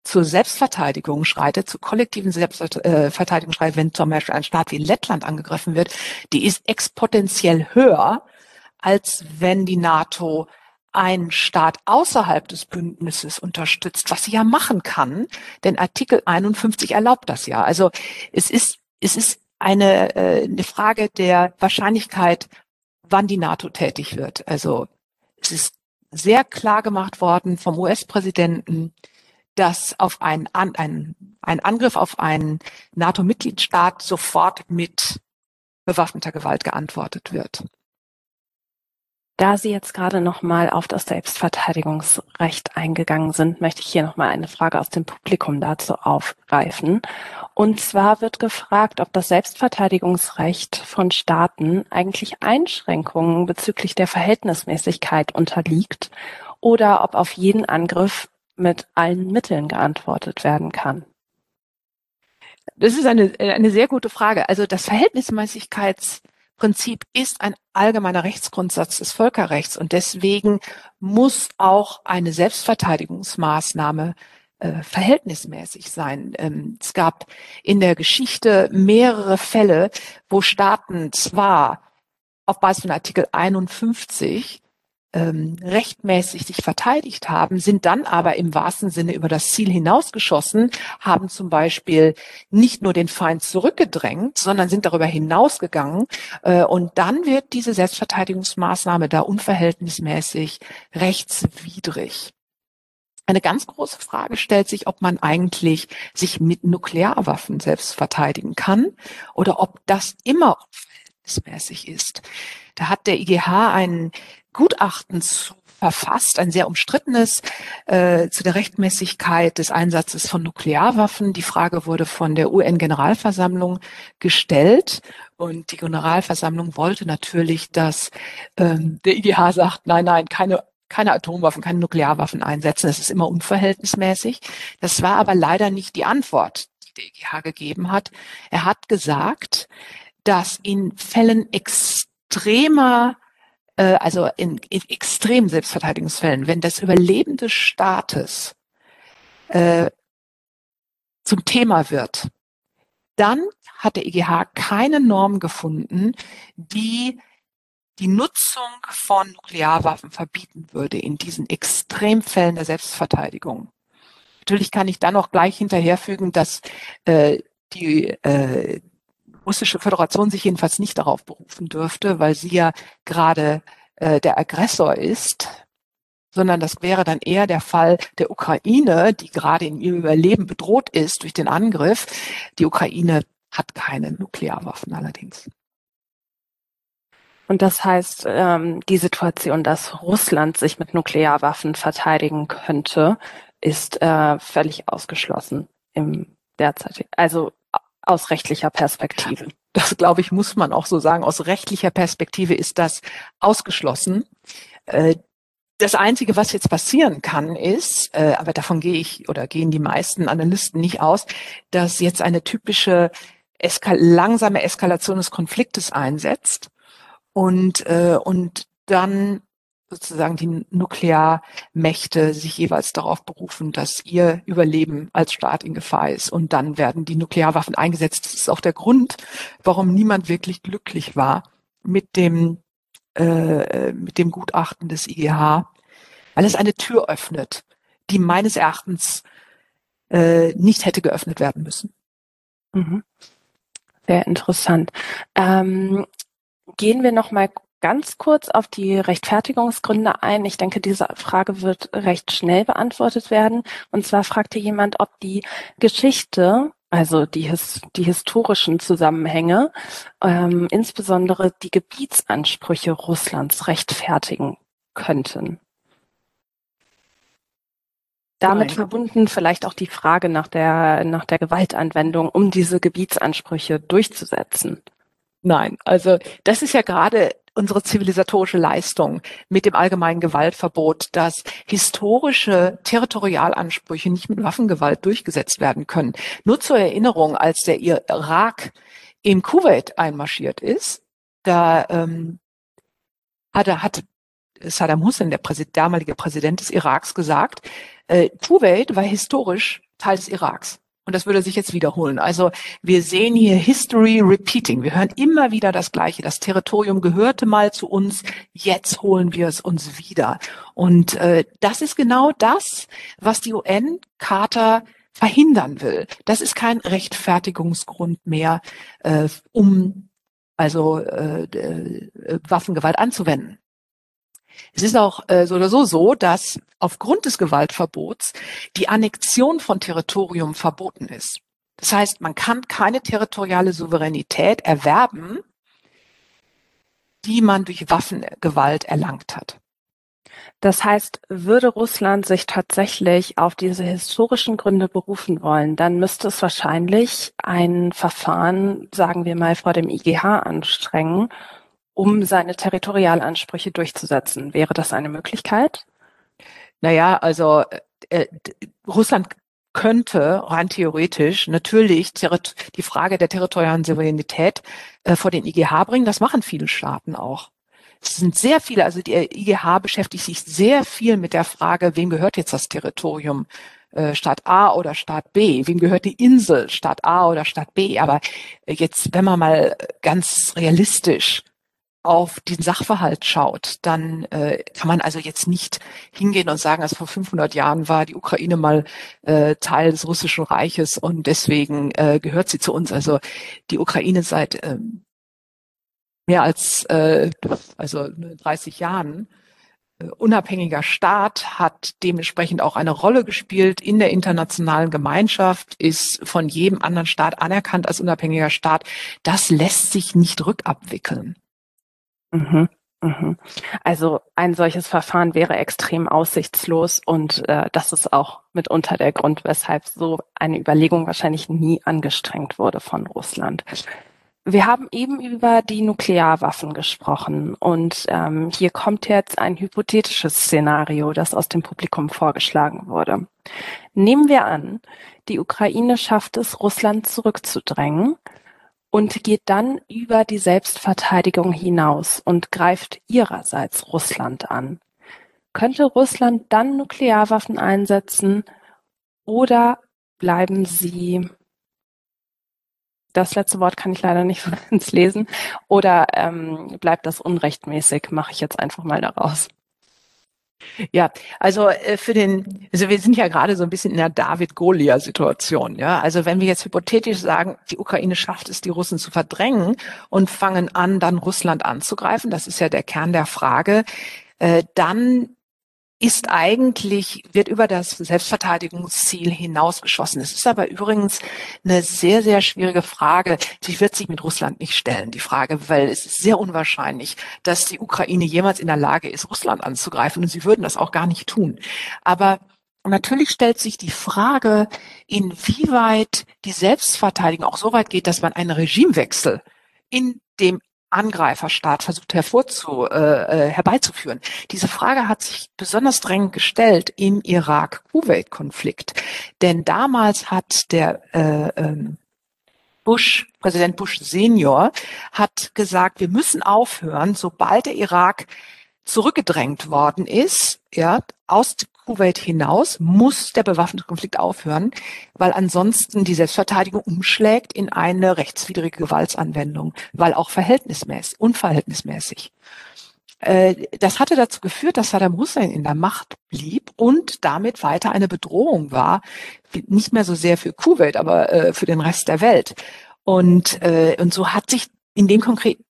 zur Selbstverteidigung schreitet, zur kollektiven Selbstverteidigung schreitet, wenn zum Beispiel ein Staat wie Lettland angegriffen wird, die ist exponentiell höher, als wenn die NATO ein Staat außerhalb des Bündnisses unterstützt, was sie ja machen kann, denn Artikel 51 erlaubt das ja. Also es ist, es ist eine, äh, eine Frage der Wahrscheinlichkeit, wann die NATO tätig wird. Also es ist sehr klar gemacht worden vom US-Präsidenten, dass auf einen, ein, ein Angriff auf einen NATO-Mitgliedstaat sofort mit bewaffneter Gewalt geantwortet wird. Da Sie jetzt gerade nochmal auf das Selbstverteidigungsrecht eingegangen sind, möchte ich hier nochmal eine Frage aus dem Publikum dazu aufgreifen. Und zwar wird gefragt, ob das Selbstverteidigungsrecht von Staaten eigentlich Einschränkungen bezüglich der Verhältnismäßigkeit unterliegt oder ob auf jeden Angriff mit allen Mitteln geantwortet werden kann. Das ist eine, eine sehr gute Frage. Also das Verhältnismäßigkeits Prinzip ist ein allgemeiner Rechtsgrundsatz des Völkerrechts und deswegen muss auch eine Selbstverteidigungsmaßnahme äh, verhältnismäßig sein. Ähm, es gab in der Geschichte mehrere Fälle, wo Staaten zwar auf Basis von Artikel 51 ähm, rechtmäßig sich verteidigt haben, sind dann aber im wahrsten Sinne über das Ziel hinausgeschossen, haben zum Beispiel nicht nur den Feind zurückgedrängt, sondern sind darüber hinausgegangen. Äh, und dann wird diese Selbstverteidigungsmaßnahme da unverhältnismäßig rechtswidrig. Eine ganz große Frage stellt sich, ob man eigentlich sich mit Nuklearwaffen selbst verteidigen kann oder ob das immer unverhältnismäßig ist. Da hat der IGH einen Gutachten zu verfasst, ein sehr umstrittenes äh, zu der Rechtmäßigkeit des Einsatzes von Nuklearwaffen. Die Frage wurde von der UN-Generalversammlung gestellt und die Generalversammlung wollte natürlich, dass ähm, der IGH sagt, nein, nein, keine keine Atomwaffen, keine Nuklearwaffen einsetzen. Das ist immer unverhältnismäßig. Das war aber leider nicht die Antwort, die der IGH gegeben hat. Er hat gesagt, dass in Fällen extremer äh, also in, in extremen Selbstverteidigungsfällen, wenn das Überleben des Staates äh, zum Thema wird, dann hat der EGH keine Norm gefunden, die die Nutzung von Nuklearwaffen verbieten würde in diesen Extremfällen der Selbstverteidigung. Natürlich kann ich dann auch gleich hinterherfügen, dass äh, die, äh, russische Föderation sich jedenfalls nicht darauf berufen dürfte, weil sie ja gerade äh, der Aggressor ist, sondern das wäre dann eher der Fall der Ukraine, die gerade in ihrem Überleben bedroht ist durch den Angriff. Die Ukraine hat keine Nuklearwaffen allerdings. Und das heißt, ähm, die Situation, dass Russland sich mit Nuklearwaffen verteidigen könnte, ist äh, völlig ausgeschlossen im derzeit, also aus rechtlicher Perspektive. Das glaube ich, muss man auch so sagen. Aus rechtlicher Perspektive ist das ausgeschlossen. Äh, das Einzige, was jetzt passieren kann, ist, äh, aber davon gehe ich oder gehen die meisten Analysten nicht aus, dass jetzt eine typische Eskal langsame Eskalation des Konfliktes einsetzt und, äh, und dann sozusagen die Nuklearmächte sich jeweils darauf berufen, dass ihr Überleben als Staat in Gefahr ist. Und dann werden die Nuklearwaffen eingesetzt. Das ist auch der Grund, warum niemand wirklich glücklich war mit dem, äh, mit dem Gutachten des IGH, weil es eine Tür öffnet, die meines Erachtens äh, nicht hätte geöffnet werden müssen. Mhm. Sehr interessant. Ähm, gehen wir noch mal ganz kurz auf die Rechtfertigungsgründe ein. Ich denke, diese Frage wird recht schnell beantwortet werden. Und zwar fragte jemand, ob die Geschichte, also die, his die historischen Zusammenhänge, ähm, insbesondere die Gebietsansprüche Russlands rechtfertigen könnten. Damit Nein. verbunden vielleicht auch die Frage nach der, nach der Gewaltanwendung, um diese Gebietsansprüche durchzusetzen. Nein, also das ist ja gerade unsere zivilisatorische Leistung mit dem allgemeinen Gewaltverbot, dass historische Territorialansprüche nicht mit Waffengewalt durchgesetzt werden können. Nur zur Erinnerung, als der Irak in Kuwait einmarschiert ist, da ähm, hat, hat Saddam Hussein, der Präsident, damalige Präsident des Iraks, gesagt, äh, Kuwait war historisch Teil des Iraks. Und das würde sich jetzt wiederholen. Also wir sehen hier History repeating. Wir hören immer wieder das Gleiche. Das Territorium gehörte mal zu uns, jetzt holen wir es uns wieder. Und äh, das ist genau das, was die UN-Charta verhindern will. Das ist kein Rechtfertigungsgrund mehr, äh, um also äh, äh, Waffengewalt anzuwenden. Es ist auch äh, so oder so so, dass aufgrund des Gewaltverbots die Annexion von Territorium verboten ist. Das heißt, man kann keine territoriale Souveränität erwerben, die man durch Waffengewalt erlangt hat. Das heißt, würde Russland sich tatsächlich auf diese historischen Gründe berufen wollen, dann müsste es wahrscheinlich ein Verfahren, sagen wir mal, vor dem IGH anstrengen, um seine Territorialansprüche durchzusetzen. Wäre das eine Möglichkeit? Naja, also äh, Russland könnte rein theoretisch natürlich die Frage der territorialen Souveränität äh, vor den IGH bringen. Das machen viele Staaten auch. Es sind sehr viele, also die IGH beschäftigt sich sehr viel mit der Frage, wem gehört jetzt das Territorium? Äh, Staat A oder Staat B? Wem gehört die Insel? Staat A oder Staat B? Aber jetzt, wenn man mal ganz realistisch auf den Sachverhalt schaut, dann äh, kann man also jetzt nicht hingehen und sagen, also vor 500 Jahren war die Ukraine mal äh, Teil des russischen Reiches und deswegen äh, gehört sie zu uns. Also die Ukraine seit ähm, mehr als äh, also 30 Jahren äh, unabhängiger Staat, hat dementsprechend auch eine Rolle gespielt in der internationalen Gemeinschaft, ist von jedem anderen Staat anerkannt als unabhängiger Staat. Das lässt sich nicht rückabwickeln. Mhm. Mhm. Also ein solches Verfahren wäre extrem aussichtslos und äh, das ist auch mitunter der Grund, weshalb so eine Überlegung wahrscheinlich nie angestrengt wurde von Russland. Wir haben eben über die Nuklearwaffen gesprochen und ähm, hier kommt jetzt ein hypothetisches Szenario, das aus dem Publikum vorgeschlagen wurde. Nehmen wir an, die Ukraine schafft es, Russland zurückzudrängen und geht dann über die Selbstverteidigung hinaus und greift ihrerseits Russland an. Könnte Russland dann Nuklearwaffen einsetzen oder bleiben sie das letzte Wort kann ich leider nicht so ganz lesen. Oder ähm, bleibt das unrechtmäßig, mache ich jetzt einfach mal daraus. Ja, also äh, für den, also wir sind ja gerade so ein bisschen in der David-Goliath-Situation. Ja, also wenn wir jetzt hypothetisch sagen, die Ukraine schafft es, die Russen zu verdrängen und fangen an, dann Russland anzugreifen, das ist ja der Kern der Frage, äh, dann ist eigentlich, wird über das Selbstverteidigungsziel hinausgeschossen. Es ist aber übrigens eine sehr, sehr schwierige Frage. Sie wird sich mit Russland nicht stellen, die Frage, weil es ist sehr unwahrscheinlich, dass die Ukraine jemals in der Lage ist, Russland anzugreifen. Und sie würden das auch gar nicht tun. Aber Natürlich stellt sich die Frage, inwieweit die Selbstverteidigung auch so weit geht, dass man einen Regimewechsel in dem Angreiferstaat versucht hervorzu, äh, äh, herbeizuführen. Diese Frage hat sich besonders drängend gestellt im Irak-Kuwait-Konflikt. Denn damals hat der äh, ähm, Bush, Präsident Bush Senior, hat gesagt, wir müssen aufhören, sobald der Irak zurückgedrängt worden ist, ja, aus Kuwait hinaus muss der bewaffnete Konflikt aufhören, weil ansonsten die Selbstverteidigung umschlägt in eine rechtswidrige Gewaltsanwendung, weil auch verhältnismäßig, unverhältnismäßig. Äh, das hatte dazu geführt, dass Saddam Hussein in der Macht blieb und damit weiter eine Bedrohung war, nicht mehr so sehr für Kuwait, aber äh, für den Rest der Welt. Und, äh, und so hat sich in dem konkreten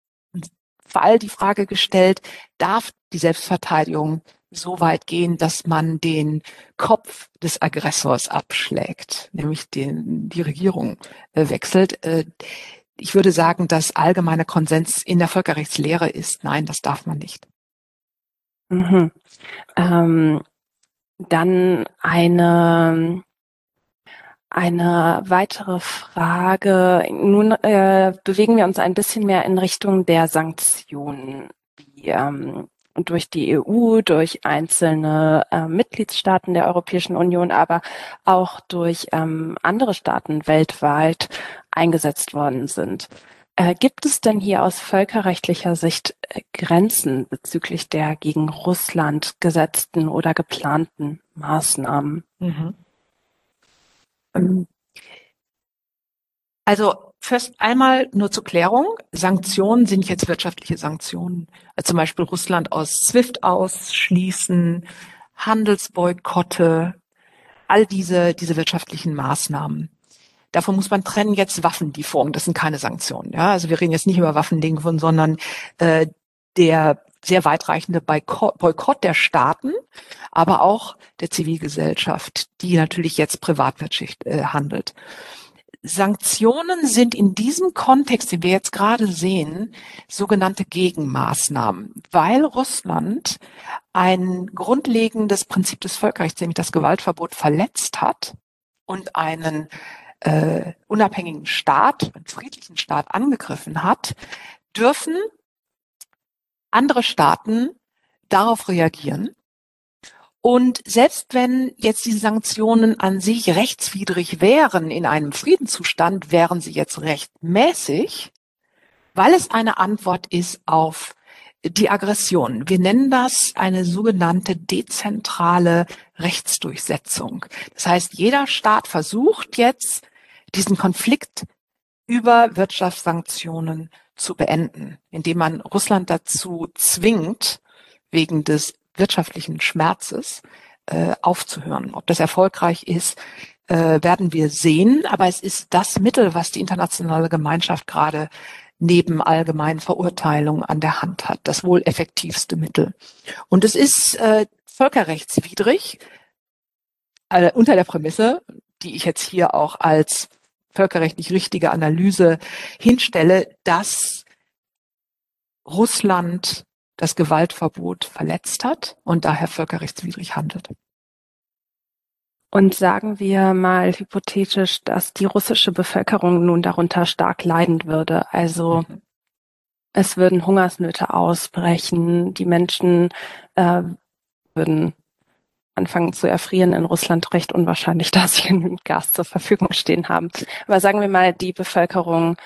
Fall die Frage gestellt, darf die Selbstverteidigung so weit gehen, dass man den Kopf des Aggressors abschlägt, nämlich den, die Regierung äh, wechselt. Äh, ich würde sagen, dass allgemeiner Konsens in der Völkerrechtslehre ist, nein, das darf man nicht. Mhm. Ähm, dann eine eine weitere Frage. Nun äh, bewegen wir uns ein bisschen mehr in Richtung der Sanktionen. Wie, ähm, durch die EU, durch einzelne äh, Mitgliedstaaten der Europäischen Union, aber auch durch ähm, andere Staaten weltweit eingesetzt worden sind. Äh, gibt es denn hier aus völkerrechtlicher Sicht äh, Grenzen bezüglich der gegen Russland gesetzten oder geplanten Maßnahmen? Mhm. Ähm, also First einmal nur zur Klärung. Sanktionen sind jetzt wirtschaftliche Sanktionen. Also zum Beispiel Russland aus SWIFT ausschließen, Handelsboykotte, all diese, diese wirtschaftlichen Maßnahmen. Davon muss man trennen jetzt Waffenlieferungen. Das sind keine Sanktionen. Ja, also wir reden jetzt nicht über Waffenlieferungen, sondern äh, der sehr weitreichende Boykott der Staaten, aber auch der Zivilgesellschaft, die natürlich jetzt Privatwirtschaft äh, handelt. Sanktionen sind in diesem Kontext, den wir jetzt gerade sehen, sogenannte Gegenmaßnahmen, weil Russland ein grundlegendes Prinzip des Völkerrechts, nämlich das Gewaltverbot, verletzt hat und einen äh, unabhängigen Staat, einen friedlichen Staat angegriffen hat, dürfen andere Staaten darauf reagieren und selbst wenn jetzt die Sanktionen an sich rechtswidrig wären in einem Friedenszustand, wären sie jetzt rechtmäßig, weil es eine Antwort ist auf die Aggression. Wir nennen das eine sogenannte dezentrale Rechtsdurchsetzung. Das heißt, jeder Staat versucht jetzt, diesen Konflikt über Wirtschaftssanktionen zu beenden, indem man Russland dazu zwingt, wegen des wirtschaftlichen Schmerzes äh, aufzuhören. Ob das erfolgreich ist, äh, werden wir sehen. Aber es ist das Mittel, was die internationale Gemeinschaft gerade neben allgemeinen Verurteilungen an der Hand hat. Das wohl effektivste Mittel. Und es ist äh, völkerrechtswidrig äh, unter der Prämisse, die ich jetzt hier auch als völkerrechtlich richtige Analyse hinstelle, dass Russland das Gewaltverbot verletzt hat und daher völkerrechtswidrig handelt. Und sagen wir mal hypothetisch, dass die russische Bevölkerung nun darunter stark leiden würde. Also mhm. es würden Hungersnöte ausbrechen, die Menschen äh, würden anfangen zu erfrieren in Russland recht unwahrscheinlich, da sie genügend Gas zur Verfügung stehen haben. Aber sagen wir mal, die Bevölkerung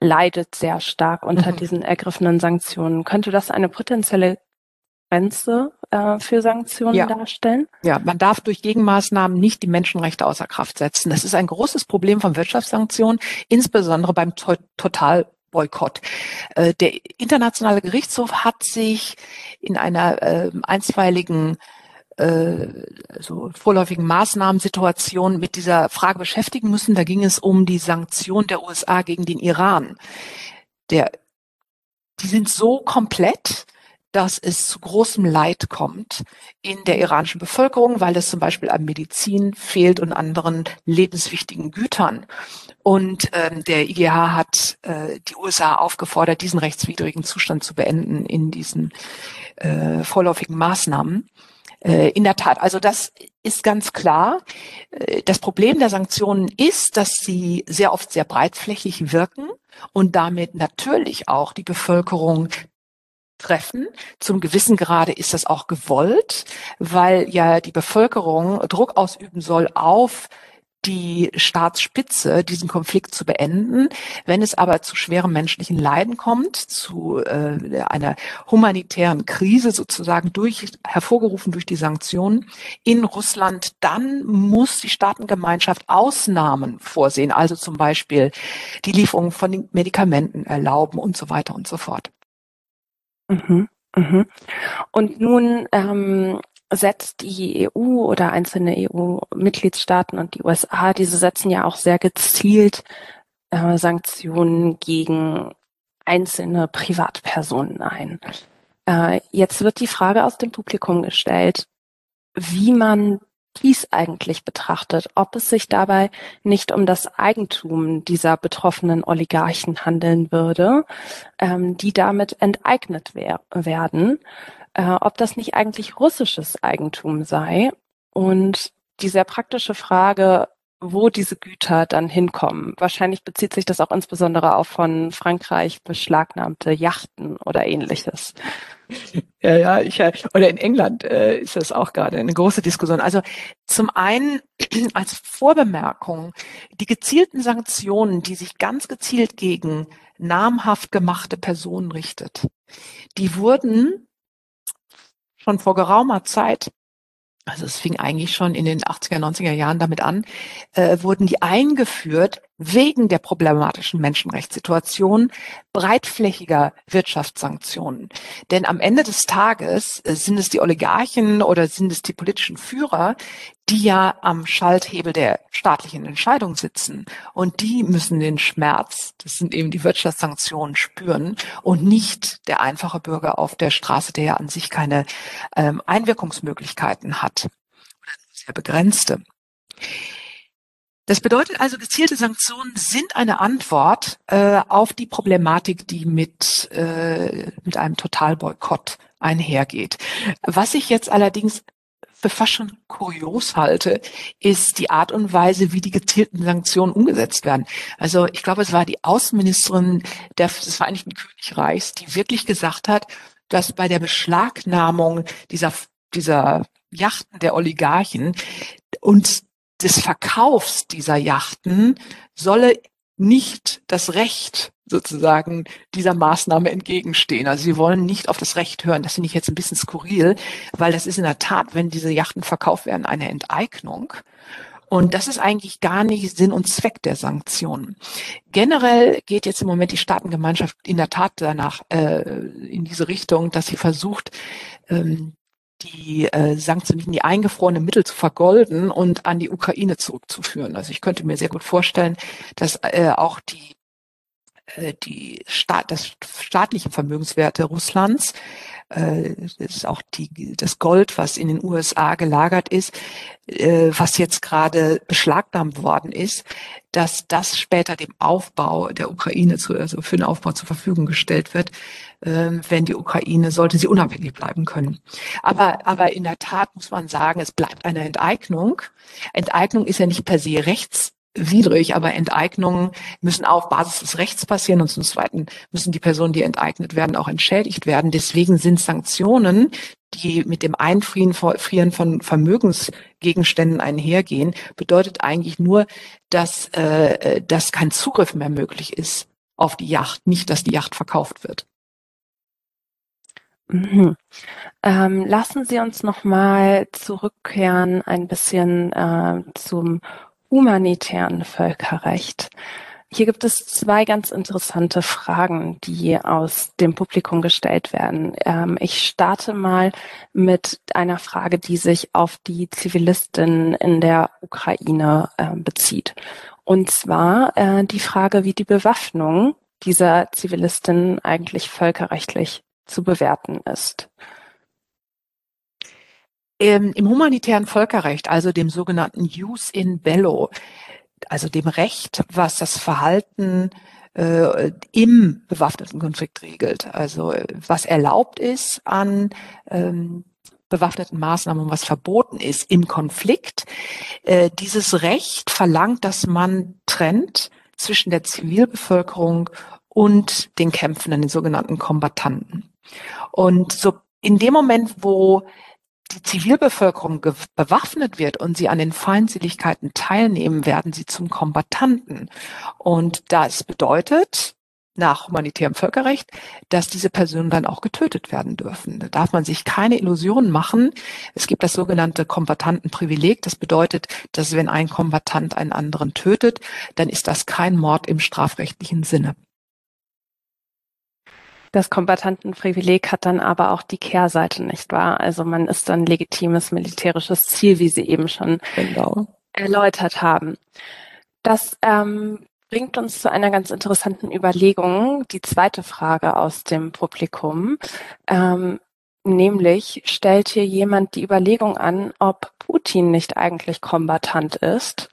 leidet sehr stark unter mhm. diesen ergriffenen Sanktionen. Könnte das eine potenzielle Grenze äh, für Sanktionen ja. darstellen? Ja, man darf durch Gegenmaßnahmen nicht die Menschenrechte außer Kraft setzen. Das ist ein großes Problem von Wirtschaftssanktionen, insbesondere beim to Total Boykott. Äh, der Internationale Gerichtshof hat sich in einer äh, einstweiligen äh, so vorläufigen Maßnahmensituation mit dieser Frage beschäftigen müssen. Da ging es um die Sanktion der USA gegen den Iran. Der, die sind so komplett, dass es zu großem Leid kommt in der iranischen Bevölkerung, weil es zum Beispiel an Medizin fehlt und anderen lebenswichtigen Gütern. Und ähm, der IGH hat äh, die USA aufgefordert, diesen rechtswidrigen Zustand zu beenden in diesen äh, vorläufigen Maßnahmen. Äh, in der Tat, also das ist ganz klar. Äh, das Problem der Sanktionen ist, dass sie sehr oft sehr breitflächig wirken und damit natürlich auch die Bevölkerung treffen. Zum gewissen Grade ist das auch gewollt, weil ja die Bevölkerung Druck ausüben soll auf die Staatsspitze, diesen Konflikt zu beenden. Wenn es aber zu schwerem menschlichen Leiden kommt, zu äh, einer humanitären Krise sozusagen durch, hervorgerufen durch die Sanktionen in Russland, dann muss die Staatengemeinschaft Ausnahmen vorsehen, also zum Beispiel die Lieferung von Medikamenten erlauben und so weiter und so fort. Mhm. Mhm. Und nun ähm, setzt die EU oder einzelne EU-Mitgliedstaaten und die USA, diese setzen ja auch sehr gezielt äh, Sanktionen gegen einzelne Privatpersonen ein. Äh, jetzt wird die Frage aus dem Publikum gestellt, wie man dies eigentlich betrachtet, ob es sich dabei nicht um das Eigentum dieser betroffenen Oligarchen handeln würde, ähm, die damit enteignet wer werden äh, ob das nicht eigentlich russisches Eigentum sei und die sehr praktische Frage, wo diese Güter dann hinkommen. Wahrscheinlich bezieht sich das auch insbesondere auf von Frankreich beschlagnahmte Yachten oder ähnliches. Ja, ja, ich, äh, oder in England äh, ist das auch gerade eine große Diskussion. Also zum einen als Vorbemerkung, die gezielten Sanktionen, die sich ganz gezielt gegen namhaft gemachte Personen richtet, die wurden schon vor geraumer Zeit, also es fing eigentlich schon in den 80er, 90er Jahren damit an, äh, wurden die eingeführt wegen der problematischen Menschenrechtssituation breitflächiger Wirtschaftssanktionen. Denn am Ende des Tages äh, sind es die Oligarchen oder sind es die politischen Führer, die ja am Schalthebel der staatlichen Entscheidung sitzen. Und die müssen den Schmerz, das sind eben die Wirtschaftssanktionen, spüren und nicht der einfache Bürger auf der Straße, der ja an sich keine ähm, Einwirkungsmöglichkeiten hat oder sehr begrenzte. Das bedeutet also, gezielte Sanktionen sind eine Antwort äh, auf die Problematik, die mit, äh, mit einem Totalboykott einhergeht. Was ich jetzt allerdings für fast schon kurios halte, ist die Art und Weise, wie die gezielten Sanktionen umgesetzt werden. Also ich glaube, es war die Außenministerin des Vereinigten Königreichs, die wirklich gesagt hat, dass bei der Beschlagnahmung dieser, dieser Yachten der Oligarchen und des Verkaufs dieser Yachten solle nicht das Recht sozusagen dieser Maßnahme entgegenstehen. Also sie wollen nicht auf das Recht hören. Das finde ich jetzt ein bisschen skurril, weil das ist in der Tat, wenn diese Yachten verkauft werden, eine Enteignung. Und das ist eigentlich gar nicht Sinn und Zweck der Sanktionen. Generell geht jetzt im Moment die Staatengemeinschaft in der Tat danach äh, in diese Richtung, dass sie versucht, ähm, die äh, Sanktionen, die eingefrorenen Mittel zu vergolden und an die Ukraine zurückzuführen. Also ich könnte mir sehr gut vorstellen, dass äh, auch die äh, die Staat, das staatliche Vermögenswerte Russlands, äh, das ist auch die, das Gold, was in den USA gelagert ist, äh, was jetzt gerade beschlagnahmt worden ist, dass das später dem Aufbau der Ukraine zu, also für den Aufbau zur Verfügung gestellt wird, ähm, wenn die Ukraine, sollte sie unabhängig bleiben können. Aber, aber in der Tat muss man sagen, es bleibt eine Enteignung. Enteignung ist ja nicht per se rechts widrig, aber Enteignungen müssen auf Basis des Rechts passieren und zum Zweiten müssen die Personen, die enteignet werden, auch entschädigt werden. Deswegen sind Sanktionen, die mit dem Einfrieren von Vermögensgegenständen einhergehen, bedeutet eigentlich nur, dass, äh, dass kein Zugriff mehr möglich ist auf die Yacht, nicht, dass die Yacht verkauft wird. Mhm. Ähm, lassen Sie uns noch mal zurückkehren ein bisschen äh, zum humanitären Völkerrecht. Hier gibt es zwei ganz interessante Fragen, die aus dem Publikum gestellt werden. Ähm, ich starte mal mit einer Frage, die sich auf die Zivilisten in der Ukraine äh, bezieht. Und zwar äh, die Frage, wie die Bewaffnung dieser Zivilisten eigentlich völkerrechtlich zu bewerten ist. Im, Im humanitären Völkerrecht, also dem sogenannten Jus in bello, also dem Recht, was das Verhalten äh, im bewaffneten Konflikt regelt, also was erlaubt ist an ähm, bewaffneten Maßnahmen was verboten ist im Konflikt. Äh, dieses Recht verlangt, dass man trennt zwischen der Zivilbevölkerung und den Kämpfenden, den sogenannten Kombattanten. Und so in dem Moment, wo die Zivilbevölkerung bewaffnet wird und sie an den Feindseligkeiten teilnehmen, werden sie zum Kombattanten. Und das bedeutet, nach humanitärem Völkerrecht, dass diese Personen dann auch getötet werden dürfen. Da darf man sich keine Illusionen machen. Es gibt das sogenannte Kombattantenprivileg. Das bedeutet, dass wenn ein Kombatant einen anderen tötet, dann ist das kein Mord im strafrechtlichen Sinne. Das Kombatantenprivileg hat dann aber auch die Kehrseite, nicht wahr? Also man ist dann legitimes militärisches Ziel, wie Sie eben schon genau. erläutert haben. Das ähm, bringt uns zu einer ganz interessanten Überlegung. Die zweite Frage aus dem Publikum. Ähm, nämlich stellt hier jemand die Überlegung an, ob Putin nicht eigentlich Kombatant ist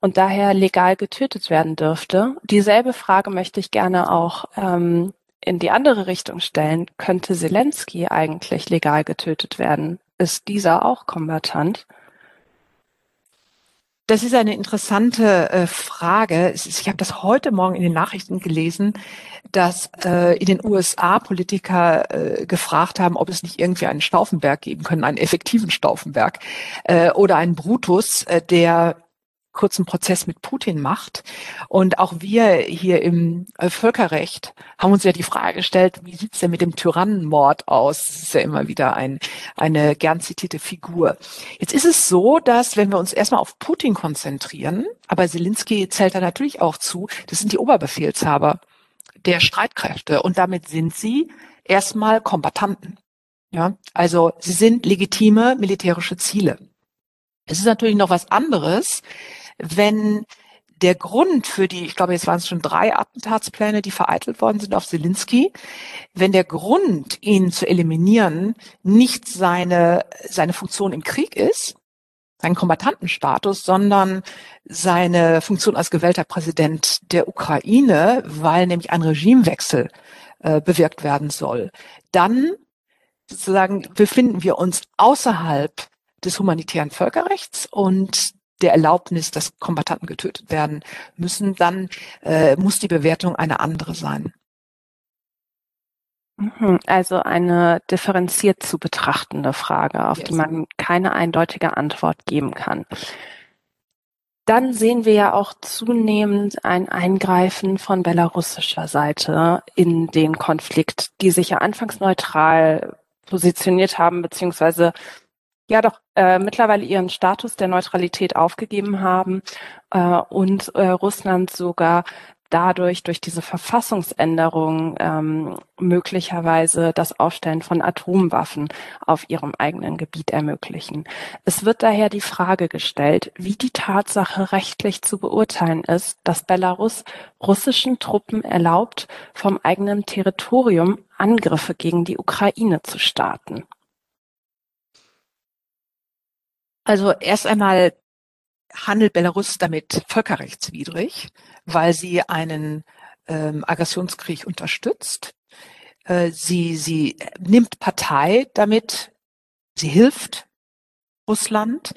und daher legal getötet werden dürfte. Dieselbe Frage möchte ich gerne auch ähm, in die andere Richtung stellen, könnte Zelensky eigentlich legal getötet werden? Ist dieser auch Kombatant? Das ist eine interessante äh, Frage. Ich habe das heute Morgen in den Nachrichten gelesen, dass äh, in den USA Politiker äh, gefragt haben, ob es nicht irgendwie einen Stauffenberg geben können, einen effektiven Stauffenberg äh, oder einen Brutus, äh, der kurzen Prozess mit Putin macht. Und auch wir hier im äh, Völkerrecht haben uns ja die Frage gestellt, wie sieht's denn mit dem Tyrannenmord aus? Das ist ja immer wieder ein, eine gern zitierte Figur. Jetzt ist es so, dass wenn wir uns erstmal auf Putin konzentrieren, aber Zelensky zählt da natürlich auch zu, das sind die Oberbefehlshaber der Streitkräfte und damit sind sie erstmal Kombatanten. Ja, also sie sind legitime militärische Ziele. Es ist natürlich noch was anderes, wenn der Grund für die, ich glaube, jetzt waren es schon drei Attentatspläne, die vereitelt worden sind auf Zelensky, wenn der Grund, ihn zu eliminieren, nicht seine, seine Funktion im Krieg ist, sein Kombatantenstatus, sondern seine Funktion als gewählter Präsident der Ukraine, weil nämlich ein Regimewechsel äh, bewirkt werden soll, dann sozusagen befinden wir uns außerhalb des humanitären Völkerrechts und der Erlaubnis, dass Kombattanten getötet werden müssen, dann äh, muss die Bewertung eine andere sein. Mhm, also eine differenziert zu betrachtende Frage, auf yes. die man keine eindeutige Antwort geben kann. Dann sehen wir ja auch zunehmend ein Eingreifen von belarussischer Seite in den Konflikt, die sich ja anfangs neutral positioniert haben, beziehungsweise ja doch äh, mittlerweile ihren Status der Neutralität aufgegeben haben äh, und äh, Russland sogar dadurch durch diese Verfassungsänderung ähm, möglicherweise das Aufstellen von Atomwaffen auf ihrem eigenen Gebiet ermöglichen. Es wird daher die Frage gestellt, wie die Tatsache rechtlich zu beurteilen ist, dass Belarus russischen Truppen erlaubt, vom eigenen Territorium Angriffe gegen die Ukraine zu starten. Also erst einmal handelt Belarus damit völkerrechtswidrig, weil sie einen ähm, Aggressionskrieg unterstützt. Äh, sie, sie nimmt Partei damit, sie hilft Russland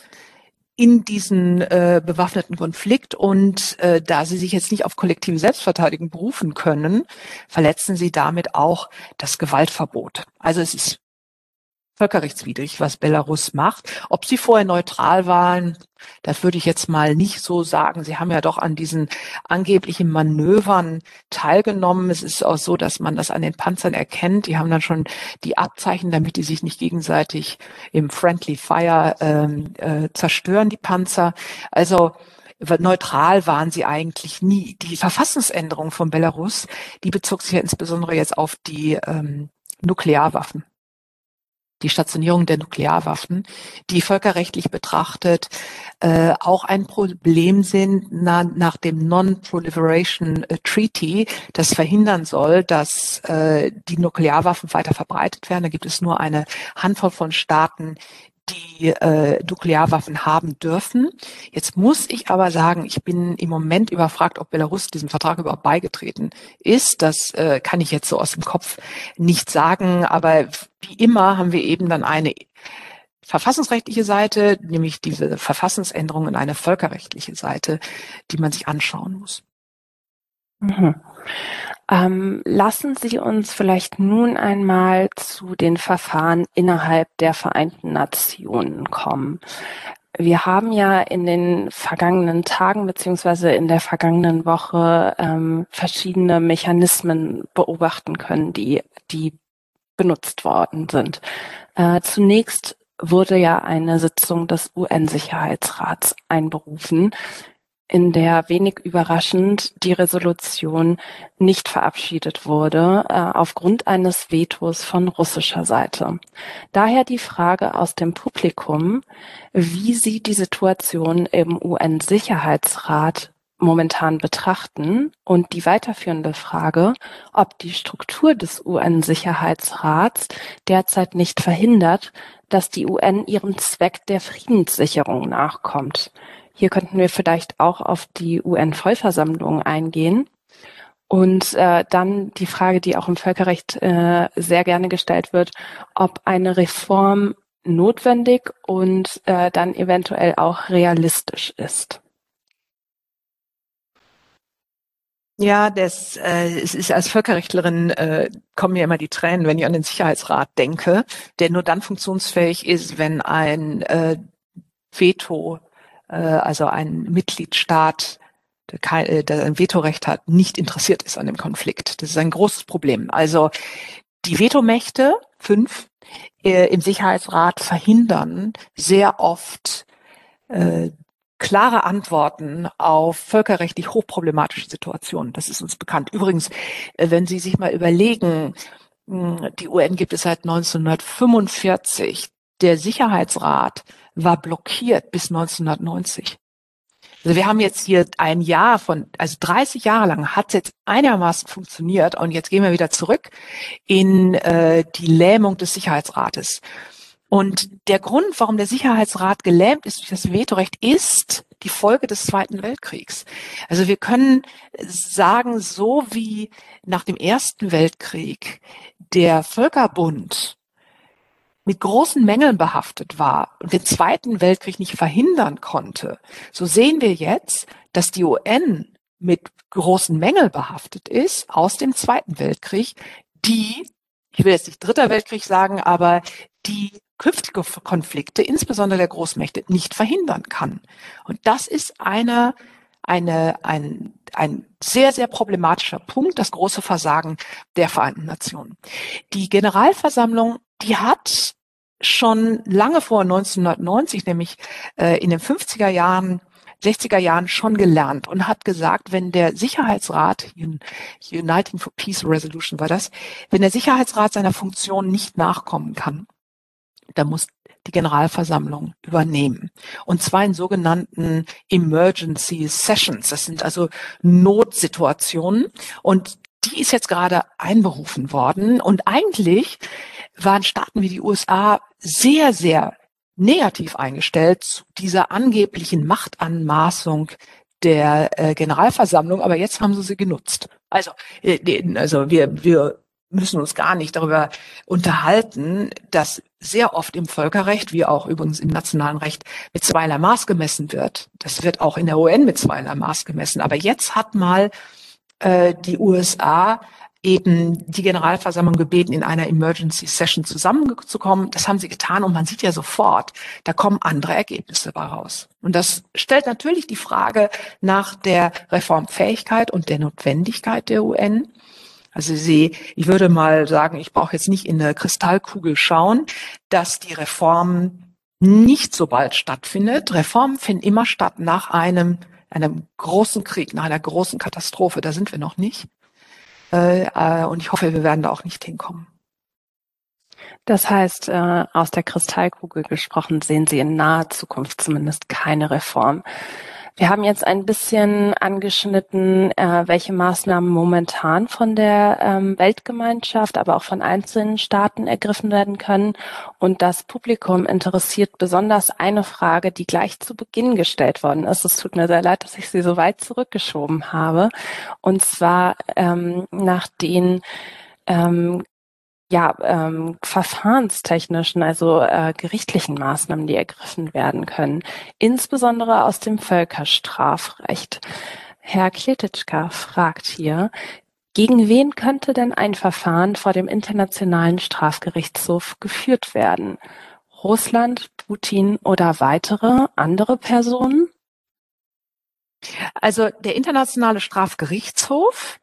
in diesen äh, bewaffneten Konflikt und äh, da sie sich jetzt nicht auf kollektive Selbstverteidigung berufen können, verletzen sie damit auch das Gewaltverbot. Also es ist völkerrechtswidrig, was Belarus macht. Ob sie vorher neutral waren, das würde ich jetzt mal nicht so sagen. Sie haben ja doch an diesen angeblichen Manövern teilgenommen. Es ist auch so, dass man das an den Panzern erkennt. Die haben dann schon die Abzeichen, damit die sich nicht gegenseitig im Friendly Fire ähm, äh, zerstören, die Panzer. Also neutral waren sie eigentlich nie. Die Verfassungsänderung von Belarus, die bezog sich ja insbesondere jetzt auf die ähm, Nuklearwaffen die Stationierung der Nuklearwaffen, die völkerrechtlich betrachtet äh, auch ein Problem sind na, nach dem Non-Proliferation äh, Treaty, das verhindern soll, dass äh, die Nuklearwaffen weiter verbreitet werden. Da gibt es nur eine Handvoll von Staaten, die äh, Nuklearwaffen haben dürfen. Jetzt muss ich aber sagen, ich bin im Moment überfragt, ob Belarus diesem Vertrag überhaupt beigetreten ist. Das äh, kann ich jetzt so aus dem Kopf nicht sagen. Aber wie immer haben wir eben dann eine verfassungsrechtliche Seite, nämlich diese Verfassungsänderung und eine völkerrechtliche Seite, die man sich anschauen muss. Mhm. Ähm, lassen Sie uns vielleicht nun einmal zu den Verfahren innerhalb der Vereinten Nationen kommen. Wir haben ja in den vergangenen Tagen beziehungsweise in der vergangenen Woche ähm, verschiedene Mechanismen beobachten können, die, die benutzt worden sind. Äh, zunächst wurde ja eine Sitzung des UN-Sicherheitsrats einberufen, in der wenig überraschend die Resolution nicht verabschiedet wurde, äh, aufgrund eines Vetos von russischer Seite. Daher die Frage aus dem Publikum, wie Sie die Situation im UN-Sicherheitsrat momentan betrachten und die weiterführende Frage, ob die Struktur des UN-Sicherheitsrats derzeit nicht verhindert, dass die UN ihrem Zweck der Friedenssicherung nachkommt. Hier könnten wir vielleicht auch auf die UN-Vollversammlung eingehen. Und äh, dann die Frage, die auch im Völkerrecht äh, sehr gerne gestellt wird, ob eine Reform notwendig und äh, dann eventuell auch realistisch ist. Ja, das, äh, es ist als Völkerrechtlerin äh, kommen mir immer die Tränen, wenn ich an den Sicherheitsrat denke, der nur dann funktionsfähig ist, wenn ein äh, Veto äh, also ein Mitgliedstaat, der, kein, äh, der ein Vetorecht hat, nicht interessiert ist an dem Konflikt. Das ist ein großes Problem. Also die Vetomächte, fünf, äh, im Sicherheitsrat verhindern sehr oft äh, klare Antworten auf völkerrechtlich hochproblematische Situationen. Das ist uns bekannt. Übrigens, äh, wenn Sie sich mal überlegen, die UN gibt es seit 1945. Der Sicherheitsrat war blockiert bis 1990. Also wir haben jetzt hier ein Jahr von, also 30 Jahre lang hat es jetzt einigermaßen funktioniert und jetzt gehen wir wieder zurück in äh, die Lähmung des Sicherheitsrates. Und der Grund, warum der Sicherheitsrat gelähmt ist durch das Vetorecht, ist die Folge des Zweiten Weltkriegs. Also wir können sagen, so wie nach dem Ersten Weltkrieg der Völkerbund mit großen Mängeln behaftet war und den Zweiten Weltkrieg nicht verhindern konnte, so sehen wir jetzt, dass die UN mit großen Mängeln behaftet ist aus dem Zweiten Weltkrieg, die, ich will jetzt nicht Dritter Weltkrieg sagen, aber die künftige Konflikte, insbesondere der Großmächte, nicht verhindern kann. Und das ist eine, eine, ein, ein sehr, sehr problematischer Punkt, das große Versagen der Vereinten Nationen. Die Generalversammlung die hat schon lange vor 1990, nämlich äh, in den 50er Jahren, 60er Jahren schon gelernt und hat gesagt, wenn der Sicherheitsrat, Uniting for Peace Resolution war das, wenn der Sicherheitsrat seiner Funktion nicht nachkommen kann, dann muss die Generalversammlung übernehmen. Und zwar in sogenannten Emergency Sessions. Das sind also Notsituationen. Und die ist jetzt gerade einberufen worden. Und eigentlich waren Staaten wie die USA sehr, sehr negativ eingestellt zu dieser angeblichen Machtanmaßung der äh, Generalversammlung, aber jetzt haben sie sie genutzt. Also, äh, also wir, wir müssen uns gar nicht darüber unterhalten, dass sehr oft im Völkerrecht, wie auch übrigens im nationalen Recht, mit zweierlei Maß gemessen wird. Das wird auch in der UN mit zweierlei Maß gemessen. Aber jetzt hat mal äh, die USA eben die Generalversammlung gebeten, in einer Emergency Session zusammenzukommen. Das haben sie getan und man sieht ja sofort, da kommen andere Ergebnisse raus. Und das stellt natürlich die Frage nach der Reformfähigkeit und der Notwendigkeit der UN. Also Sie, ich würde mal sagen, ich brauche jetzt nicht in eine Kristallkugel schauen, dass die Reform nicht so bald stattfindet. Reformen finden immer statt nach einem, einem großen Krieg, nach einer großen Katastrophe. Da sind wir noch nicht. Äh, äh, und ich hoffe, wir werden da auch nicht hinkommen. Das heißt, äh, aus der Kristallkugel gesprochen, sehen Sie in naher Zukunft zumindest keine Reform. Wir haben jetzt ein bisschen angeschnitten, äh, welche Maßnahmen momentan von der ähm, Weltgemeinschaft, aber auch von einzelnen Staaten ergriffen werden können. Und das Publikum interessiert besonders eine Frage, die gleich zu Beginn gestellt worden ist. Es tut mir sehr leid, dass ich sie so weit zurückgeschoben habe. Und zwar ähm, nach den ähm, ja, ähm, verfahrenstechnischen, also äh, gerichtlichen Maßnahmen, die ergriffen werden können, insbesondere aus dem Völkerstrafrecht. Herr Kletitschka fragt hier, gegen wen könnte denn ein Verfahren vor dem Internationalen Strafgerichtshof geführt werden? Russland, Putin oder weitere andere Personen? Also der Internationale Strafgerichtshof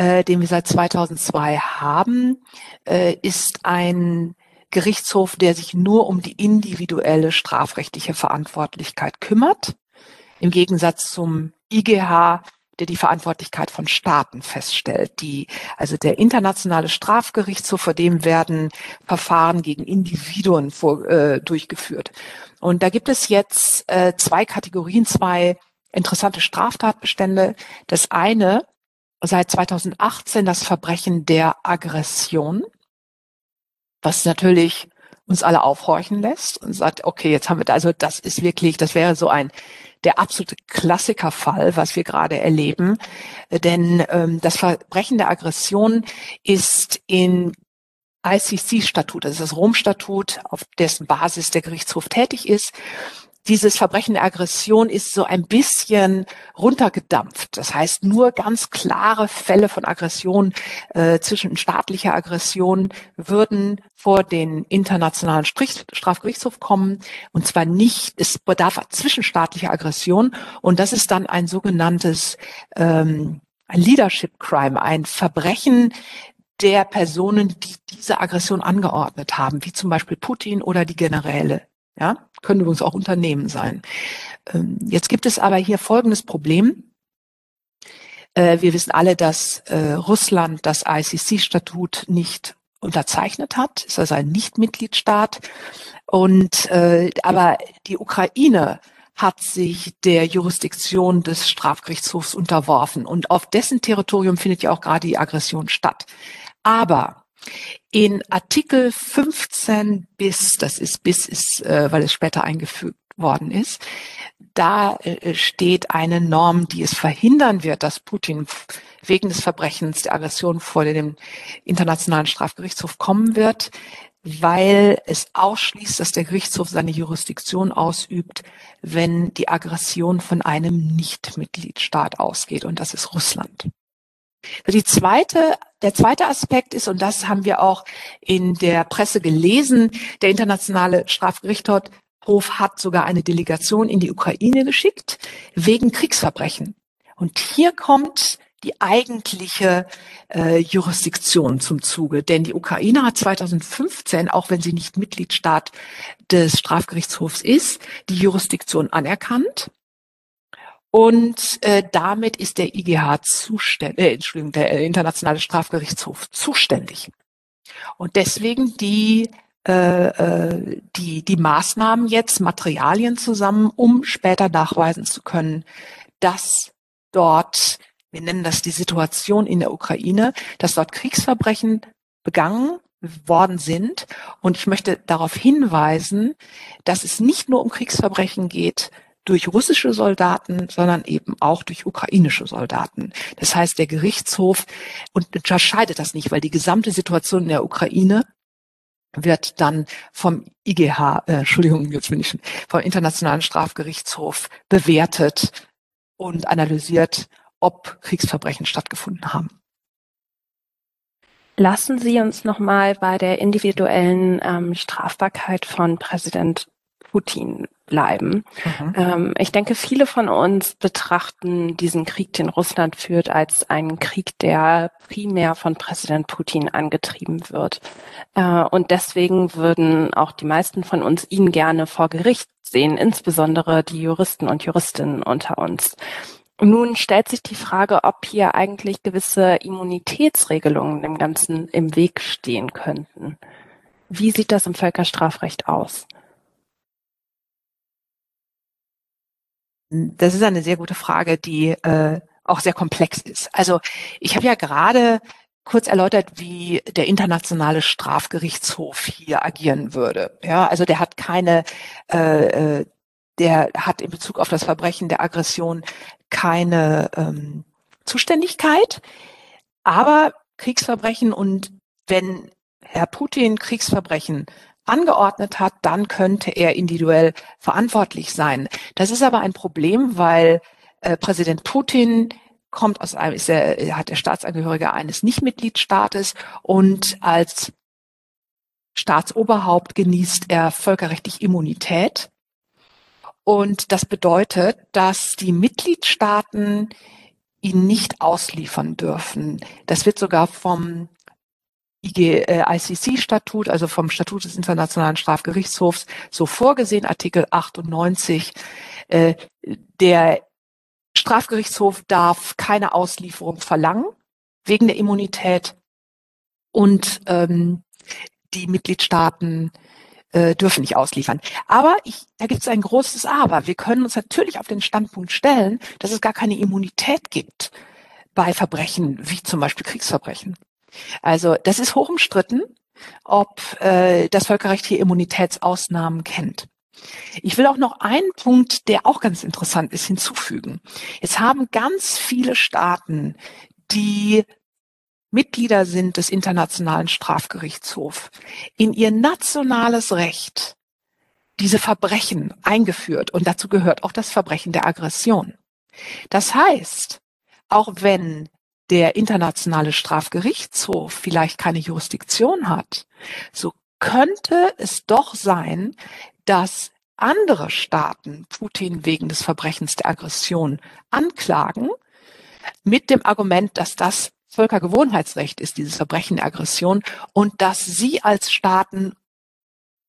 äh, den wir seit 2002 haben, äh, ist ein Gerichtshof, der sich nur um die individuelle strafrechtliche Verantwortlichkeit kümmert, im Gegensatz zum IGH, der die Verantwortlichkeit von Staaten feststellt. Die, also der internationale Strafgerichtshof, vor dem werden Verfahren gegen Individuen vor, äh, durchgeführt. Und da gibt es jetzt äh, zwei Kategorien, zwei interessante Straftatbestände. Das eine seit 2018 das Verbrechen der Aggression, was natürlich uns alle aufhorchen lässt und sagt, okay, jetzt haben wir, also das ist wirklich, das wäre so ein der absolute Klassikerfall, was wir gerade erleben. Denn ähm, das Verbrechen der Aggression ist in ICC-Statut, das ist das Rom-Statut, auf dessen Basis der Gerichtshof tätig ist, dieses Verbrechen der Aggression ist so ein bisschen runtergedampft. Das heißt, nur ganz klare Fälle von Aggression äh, zwischen staatlicher Aggression würden vor den internationalen Strich Strafgerichtshof kommen. Und zwar nicht, es bedarf zwischenstaatlicher Aggression. Und das ist dann ein sogenanntes ähm, ein Leadership Crime, ein Verbrechen der Personen, die diese Aggression angeordnet haben, wie zum Beispiel Putin oder die Generäle. Ja, können übrigens auch Unternehmen sein. Ähm, jetzt gibt es aber hier folgendes Problem. Äh, wir wissen alle, dass äh, Russland das ICC-Statut nicht unterzeichnet hat. Ist also ein Nicht-Mitgliedstaat. Und äh, aber die Ukraine hat sich der Jurisdiktion des Strafgerichtshofs unterworfen und auf dessen Territorium findet ja auch gerade die Aggression statt. Aber in Artikel 15 bis, das ist bis, ist, äh, weil es später eingefügt worden ist, da äh, steht eine Norm, die es verhindern wird, dass Putin wegen des Verbrechens der Aggression vor dem Internationalen Strafgerichtshof kommen wird, weil es ausschließt, dass der Gerichtshof seine Jurisdiktion ausübt, wenn die Aggression von einem Nichtmitgliedstaat ausgeht, und das ist Russland. Die zweite, der zweite Aspekt ist, und das haben wir auch in der Presse gelesen, der internationale Strafgerichtshof hat sogar eine Delegation in die Ukraine geschickt wegen Kriegsverbrechen. Und hier kommt die eigentliche äh, Jurisdiktion zum Zuge. Denn die Ukraine hat 2015, auch wenn sie nicht Mitgliedstaat des Strafgerichtshofs ist, die Jurisdiktion anerkannt. Und äh, damit ist der IGH zuständig, äh, Entschuldigung, der Internationale Strafgerichtshof zuständig. Und deswegen die äh, äh, die, die Maßnahmen jetzt, Materialien zusammen, um später nachweisen zu können, dass dort, wir nennen das die Situation in der Ukraine, dass dort Kriegsverbrechen begangen worden sind. Und ich möchte darauf hinweisen, dass es nicht nur um Kriegsverbrechen geht, durch russische Soldaten, sondern eben auch durch ukrainische Soldaten. Das heißt, der Gerichtshof unterscheidet das nicht, weil die gesamte Situation in der Ukraine wird dann vom IGH, äh, Entschuldigung, jetzt bin ich schon, vom Internationalen Strafgerichtshof bewertet und analysiert, ob Kriegsverbrechen stattgefunden haben. Lassen Sie uns nochmal bei der individuellen ähm, Strafbarkeit von Präsident Putin bleiben. Mhm. Ähm, ich denke, viele von uns betrachten diesen Krieg, den Russland führt, als einen Krieg, der primär von Präsident Putin angetrieben wird. Äh, und deswegen würden auch die meisten von uns ihn gerne vor Gericht sehen, insbesondere die Juristen und Juristinnen unter uns. Nun stellt sich die Frage, ob hier eigentlich gewisse Immunitätsregelungen dem Ganzen im Weg stehen könnten. Wie sieht das im Völkerstrafrecht aus? Das ist eine sehr gute Frage, die äh, auch sehr komplex ist. Also ich habe ja gerade kurz erläutert, wie der internationale Strafgerichtshof hier agieren würde. Ja, also der hat keine, äh, äh, der hat in Bezug auf das Verbrechen der Aggression keine ähm, Zuständigkeit, aber Kriegsverbrechen und wenn Herr Putin Kriegsverbrechen angeordnet hat, dann könnte er individuell verantwortlich sein. Das ist aber ein Problem, weil äh, Präsident Putin kommt aus einem, ist er, hat der Staatsangehörige eines Nichtmitgliedstaates und als Staatsoberhaupt genießt er völkerrechtlich Immunität. Und das bedeutet, dass die Mitgliedstaaten ihn nicht ausliefern dürfen. Das wird sogar vom IG, äh, ICC-Statut, also vom Statut des Internationalen Strafgerichtshofs, so vorgesehen, Artikel 98. Äh, der Strafgerichtshof darf keine Auslieferung verlangen wegen der Immunität und ähm, die Mitgliedstaaten äh, dürfen nicht ausliefern. Aber ich, da gibt es ein großes Aber. Wir können uns natürlich auf den Standpunkt stellen, dass es gar keine Immunität gibt bei Verbrechen wie zum Beispiel Kriegsverbrechen. Also das ist hoch umstritten, ob äh, das Völkerrecht hier Immunitätsausnahmen kennt. Ich will auch noch einen Punkt, der auch ganz interessant ist, hinzufügen. Jetzt haben ganz viele Staaten, die Mitglieder sind des Internationalen Strafgerichtshofs, in ihr nationales Recht diese Verbrechen eingeführt und dazu gehört auch das Verbrechen der Aggression. Das heißt, auch wenn der internationale Strafgerichtshof vielleicht keine Jurisdiktion hat, so könnte es doch sein, dass andere Staaten Putin wegen des Verbrechens der Aggression anklagen, mit dem Argument, dass das Völkergewohnheitsrecht ist, dieses Verbrechen der Aggression, und dass sie als Staaten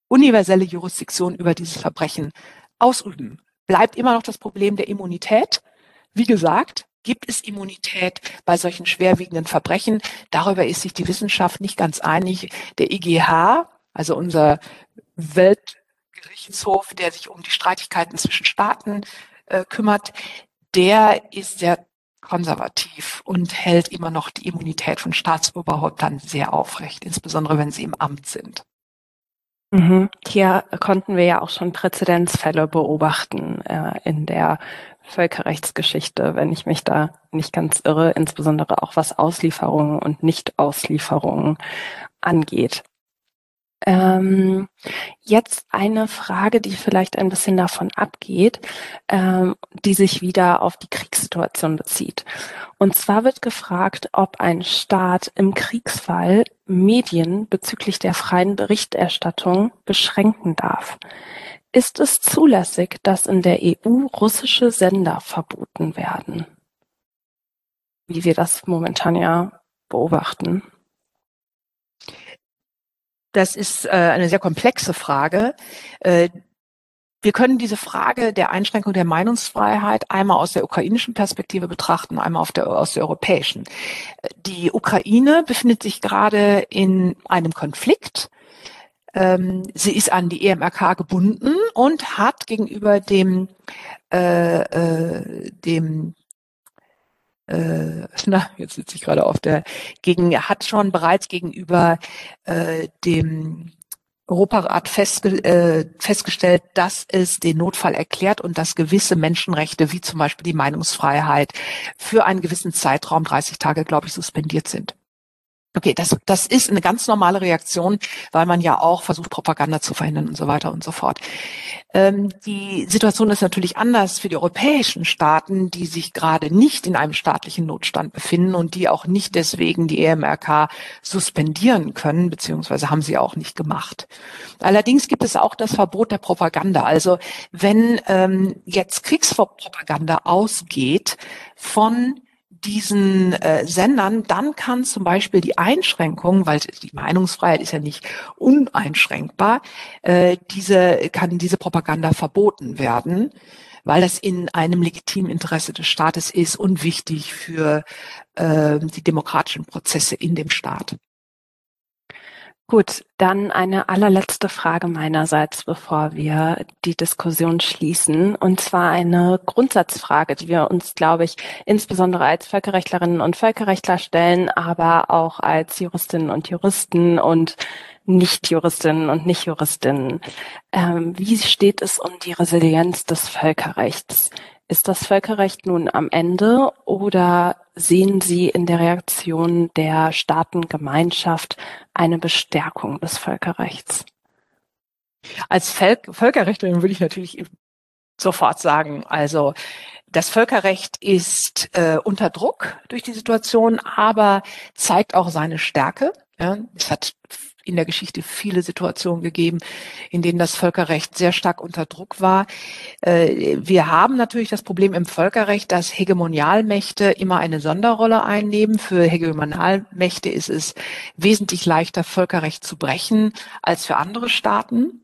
universelle Jurisdiktion über dieses Verbrechen ausüben. Bleibt immer noch das Problem der Immunität. Wie gesagt, Gibt es Immunität bei solchen schwerwiegenden Verbrechen? Darüber ist sich die Wissenschaft nicht ganz einig. Der IGH, also unser Weltgerichtshof, der sich um die Streitigkeiten zwischen Staaten äh, kümmert, der ist sehr konservativ und hält immer noch die Immunität von Staatsoberhäuptern sehr aufrecht, insbesondere wenn sie im Amt sind. Mhm. Hier konnten wir ja auch schon Präzedenzfälle beobachten äh, in der Völkerrechtsgeschichte, wenn ich mich da nicht ganz irre, insbesondere auch was Auslieferungen und Nichtauslieferungen angeht. Ähm, jetzt eine Frage, die vielleicht ein bisschen davon abgeht, ähm, die sich wieder auf die Kriegssituation bezieht. Und zwar wird gefragt, ob ein Staat im Kriegsfall Medien bezüglich der freien Berichterstattung beschränken darf. Ist es zulässig, dass in der EU russische Sender verboten werden? wie wir das momentan ja beobachten? Das ist äh, eine sehr komplexe Frage. Äh, wir können diese Frage der Einschränkung der Meinungsfreiheit einmal aus der ukrainischen Perspektive betrachten, einmal der, aus der europäischen. Die Ukraine befindet sich gerade in einem Konflikt. Ähm, sie ist an die EMRK gebunden und hat gegenüber dem, äh, äh, dem äh, na, jetzt sitze ich gerade auf der, gegen, hat schon bereits gegenüber äh, dem Europarat festge äh, festgestellt, dass es den Notfall erklärt und dass gewisse Menschenrechte, wie zum Beispiel die Meinungsfreiheit, für einen gewissen Zeitraum, 30 Tage, glaube ich, suspendiert sind. Okay, das, das ist eine ganz normale Reaktion, weil man ja auch versucht, Propaganda zu verhindern und so weiter und so fort. Ähm, die Situation ist natürlich anders für die europäischen Staaten, die sich gerade nicht in einem staatlichen Notstand befinden und die auch nicht deswegen die EMRK suspendieren können, beziehungsweise haben sie auch nicht gemacht. Allerdings gibt es auch das Verbot der Propaganda. Also wenn ähm, jetzt Kriegspropaganda ausgeht von diesen äh, Sendern, dann kann zum Beispiel die Einschränkung, weil die Meinungsfreiheit ist ja nicht uneinschränkbar, äh, diese kann diese Propaganda verboten werden, weil das in einem legitimen Interesse des Staates ist und wichtig für äh, die demokratischen Prozesse in dem Staat. Gut, dann eine allerletzte Frage meinerseits, bevor wir die Diskussion schließen. Und zwar eine Grundsatzfrage, die wir uns, glaube ich, insbesondere als Völkerrechtlerinnen und Völkerrechtler stellen, aber auch als Juristinnen und Juristen und Nicht-Juristinnen und Nicht-Juristinnen. Ähm, wie steht es um die Resilienz des Völkerrechts? Ist das Völkerrecht nun am Ende oder sehen Sie in der Reaktion der Staatengemeinschaft eine Bestärkung des Völkerrechts? Als Völkerrechtlerin würde ich natürlich sofort sagen, also das Völkerrecht ist äh, unter Druck durch die Situation, aber zeigt auch seine Stärke. Ja, es hat in der Geschichte viele Situationen gegeben, in denen das Völkerrecht sehr stark unter Druck war. Äh, wir haben natürlich das Problem im Völkerrecht, dass Hegemonialmächte immer eine Sonderrolle einnehmen. Für Hegemonialmächte ist es wesentlich leichter, Völkerrecht zu brechen als für andere Staaten.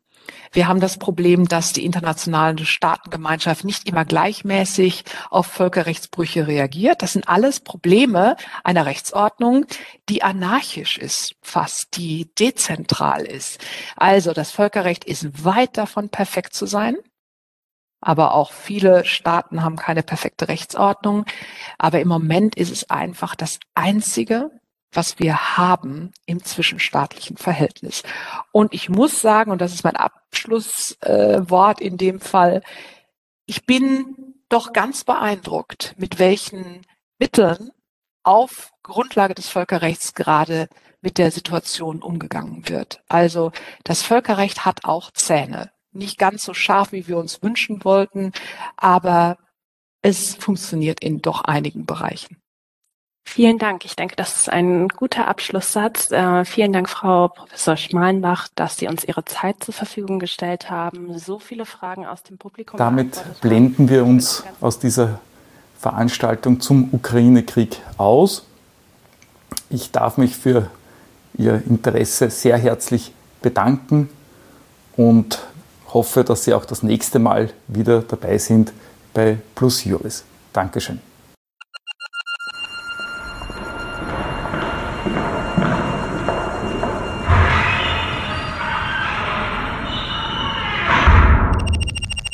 Wir haben das Problem, dass die internationale Staatengemeinschaft nicht immer gleichmäßig auf Völkerrechtsbrüche reagiert. Das sind alles Probleme einer Rechtsordnung, die anarchisch ist, fast, die dezentral ist. Also das Völkerrecht ist weit davon, perfekt zu sein. Aber auch viele Staaten haben keine perfekte Rechtsordnung. Aber im Moment ist es einfach das einzige was wir haben im zwischenstaatlichen Verhältnis. Und ich muss sagen, und das ist mein Abschlusswort äh, in dem Fall, ich bin doch ganz beeindruckt, mit welchen Mitteln auf Grundlage des Völkerrechts gerade mit der Situation umgegangen wird. Also das Völkerrecht hat auch Zähne. Nicht ganz so scharf, wie wir uns wünschen wollten, aber es funktioniert in doch einigen Bereichen. Vielen Dank. Ich denke, das ist ein guter Abschlusssatz. Äh, vielen Dank, Frau Professor Schmalenbach, dass Sie uns Ihre Zeit zur Verfügung gestellt haben. So viele Fragen aus dem Publikum. Damit blenden wir uns aus dieser Veranstaltung zum Ukraine-Krieg aus. Ich darf mich für Ihr Interesse sehr herzlich bedanken und hoffe, dass Sie auch das nächste Mal wieder dabei sind bei Plus Juris. Dankeschön.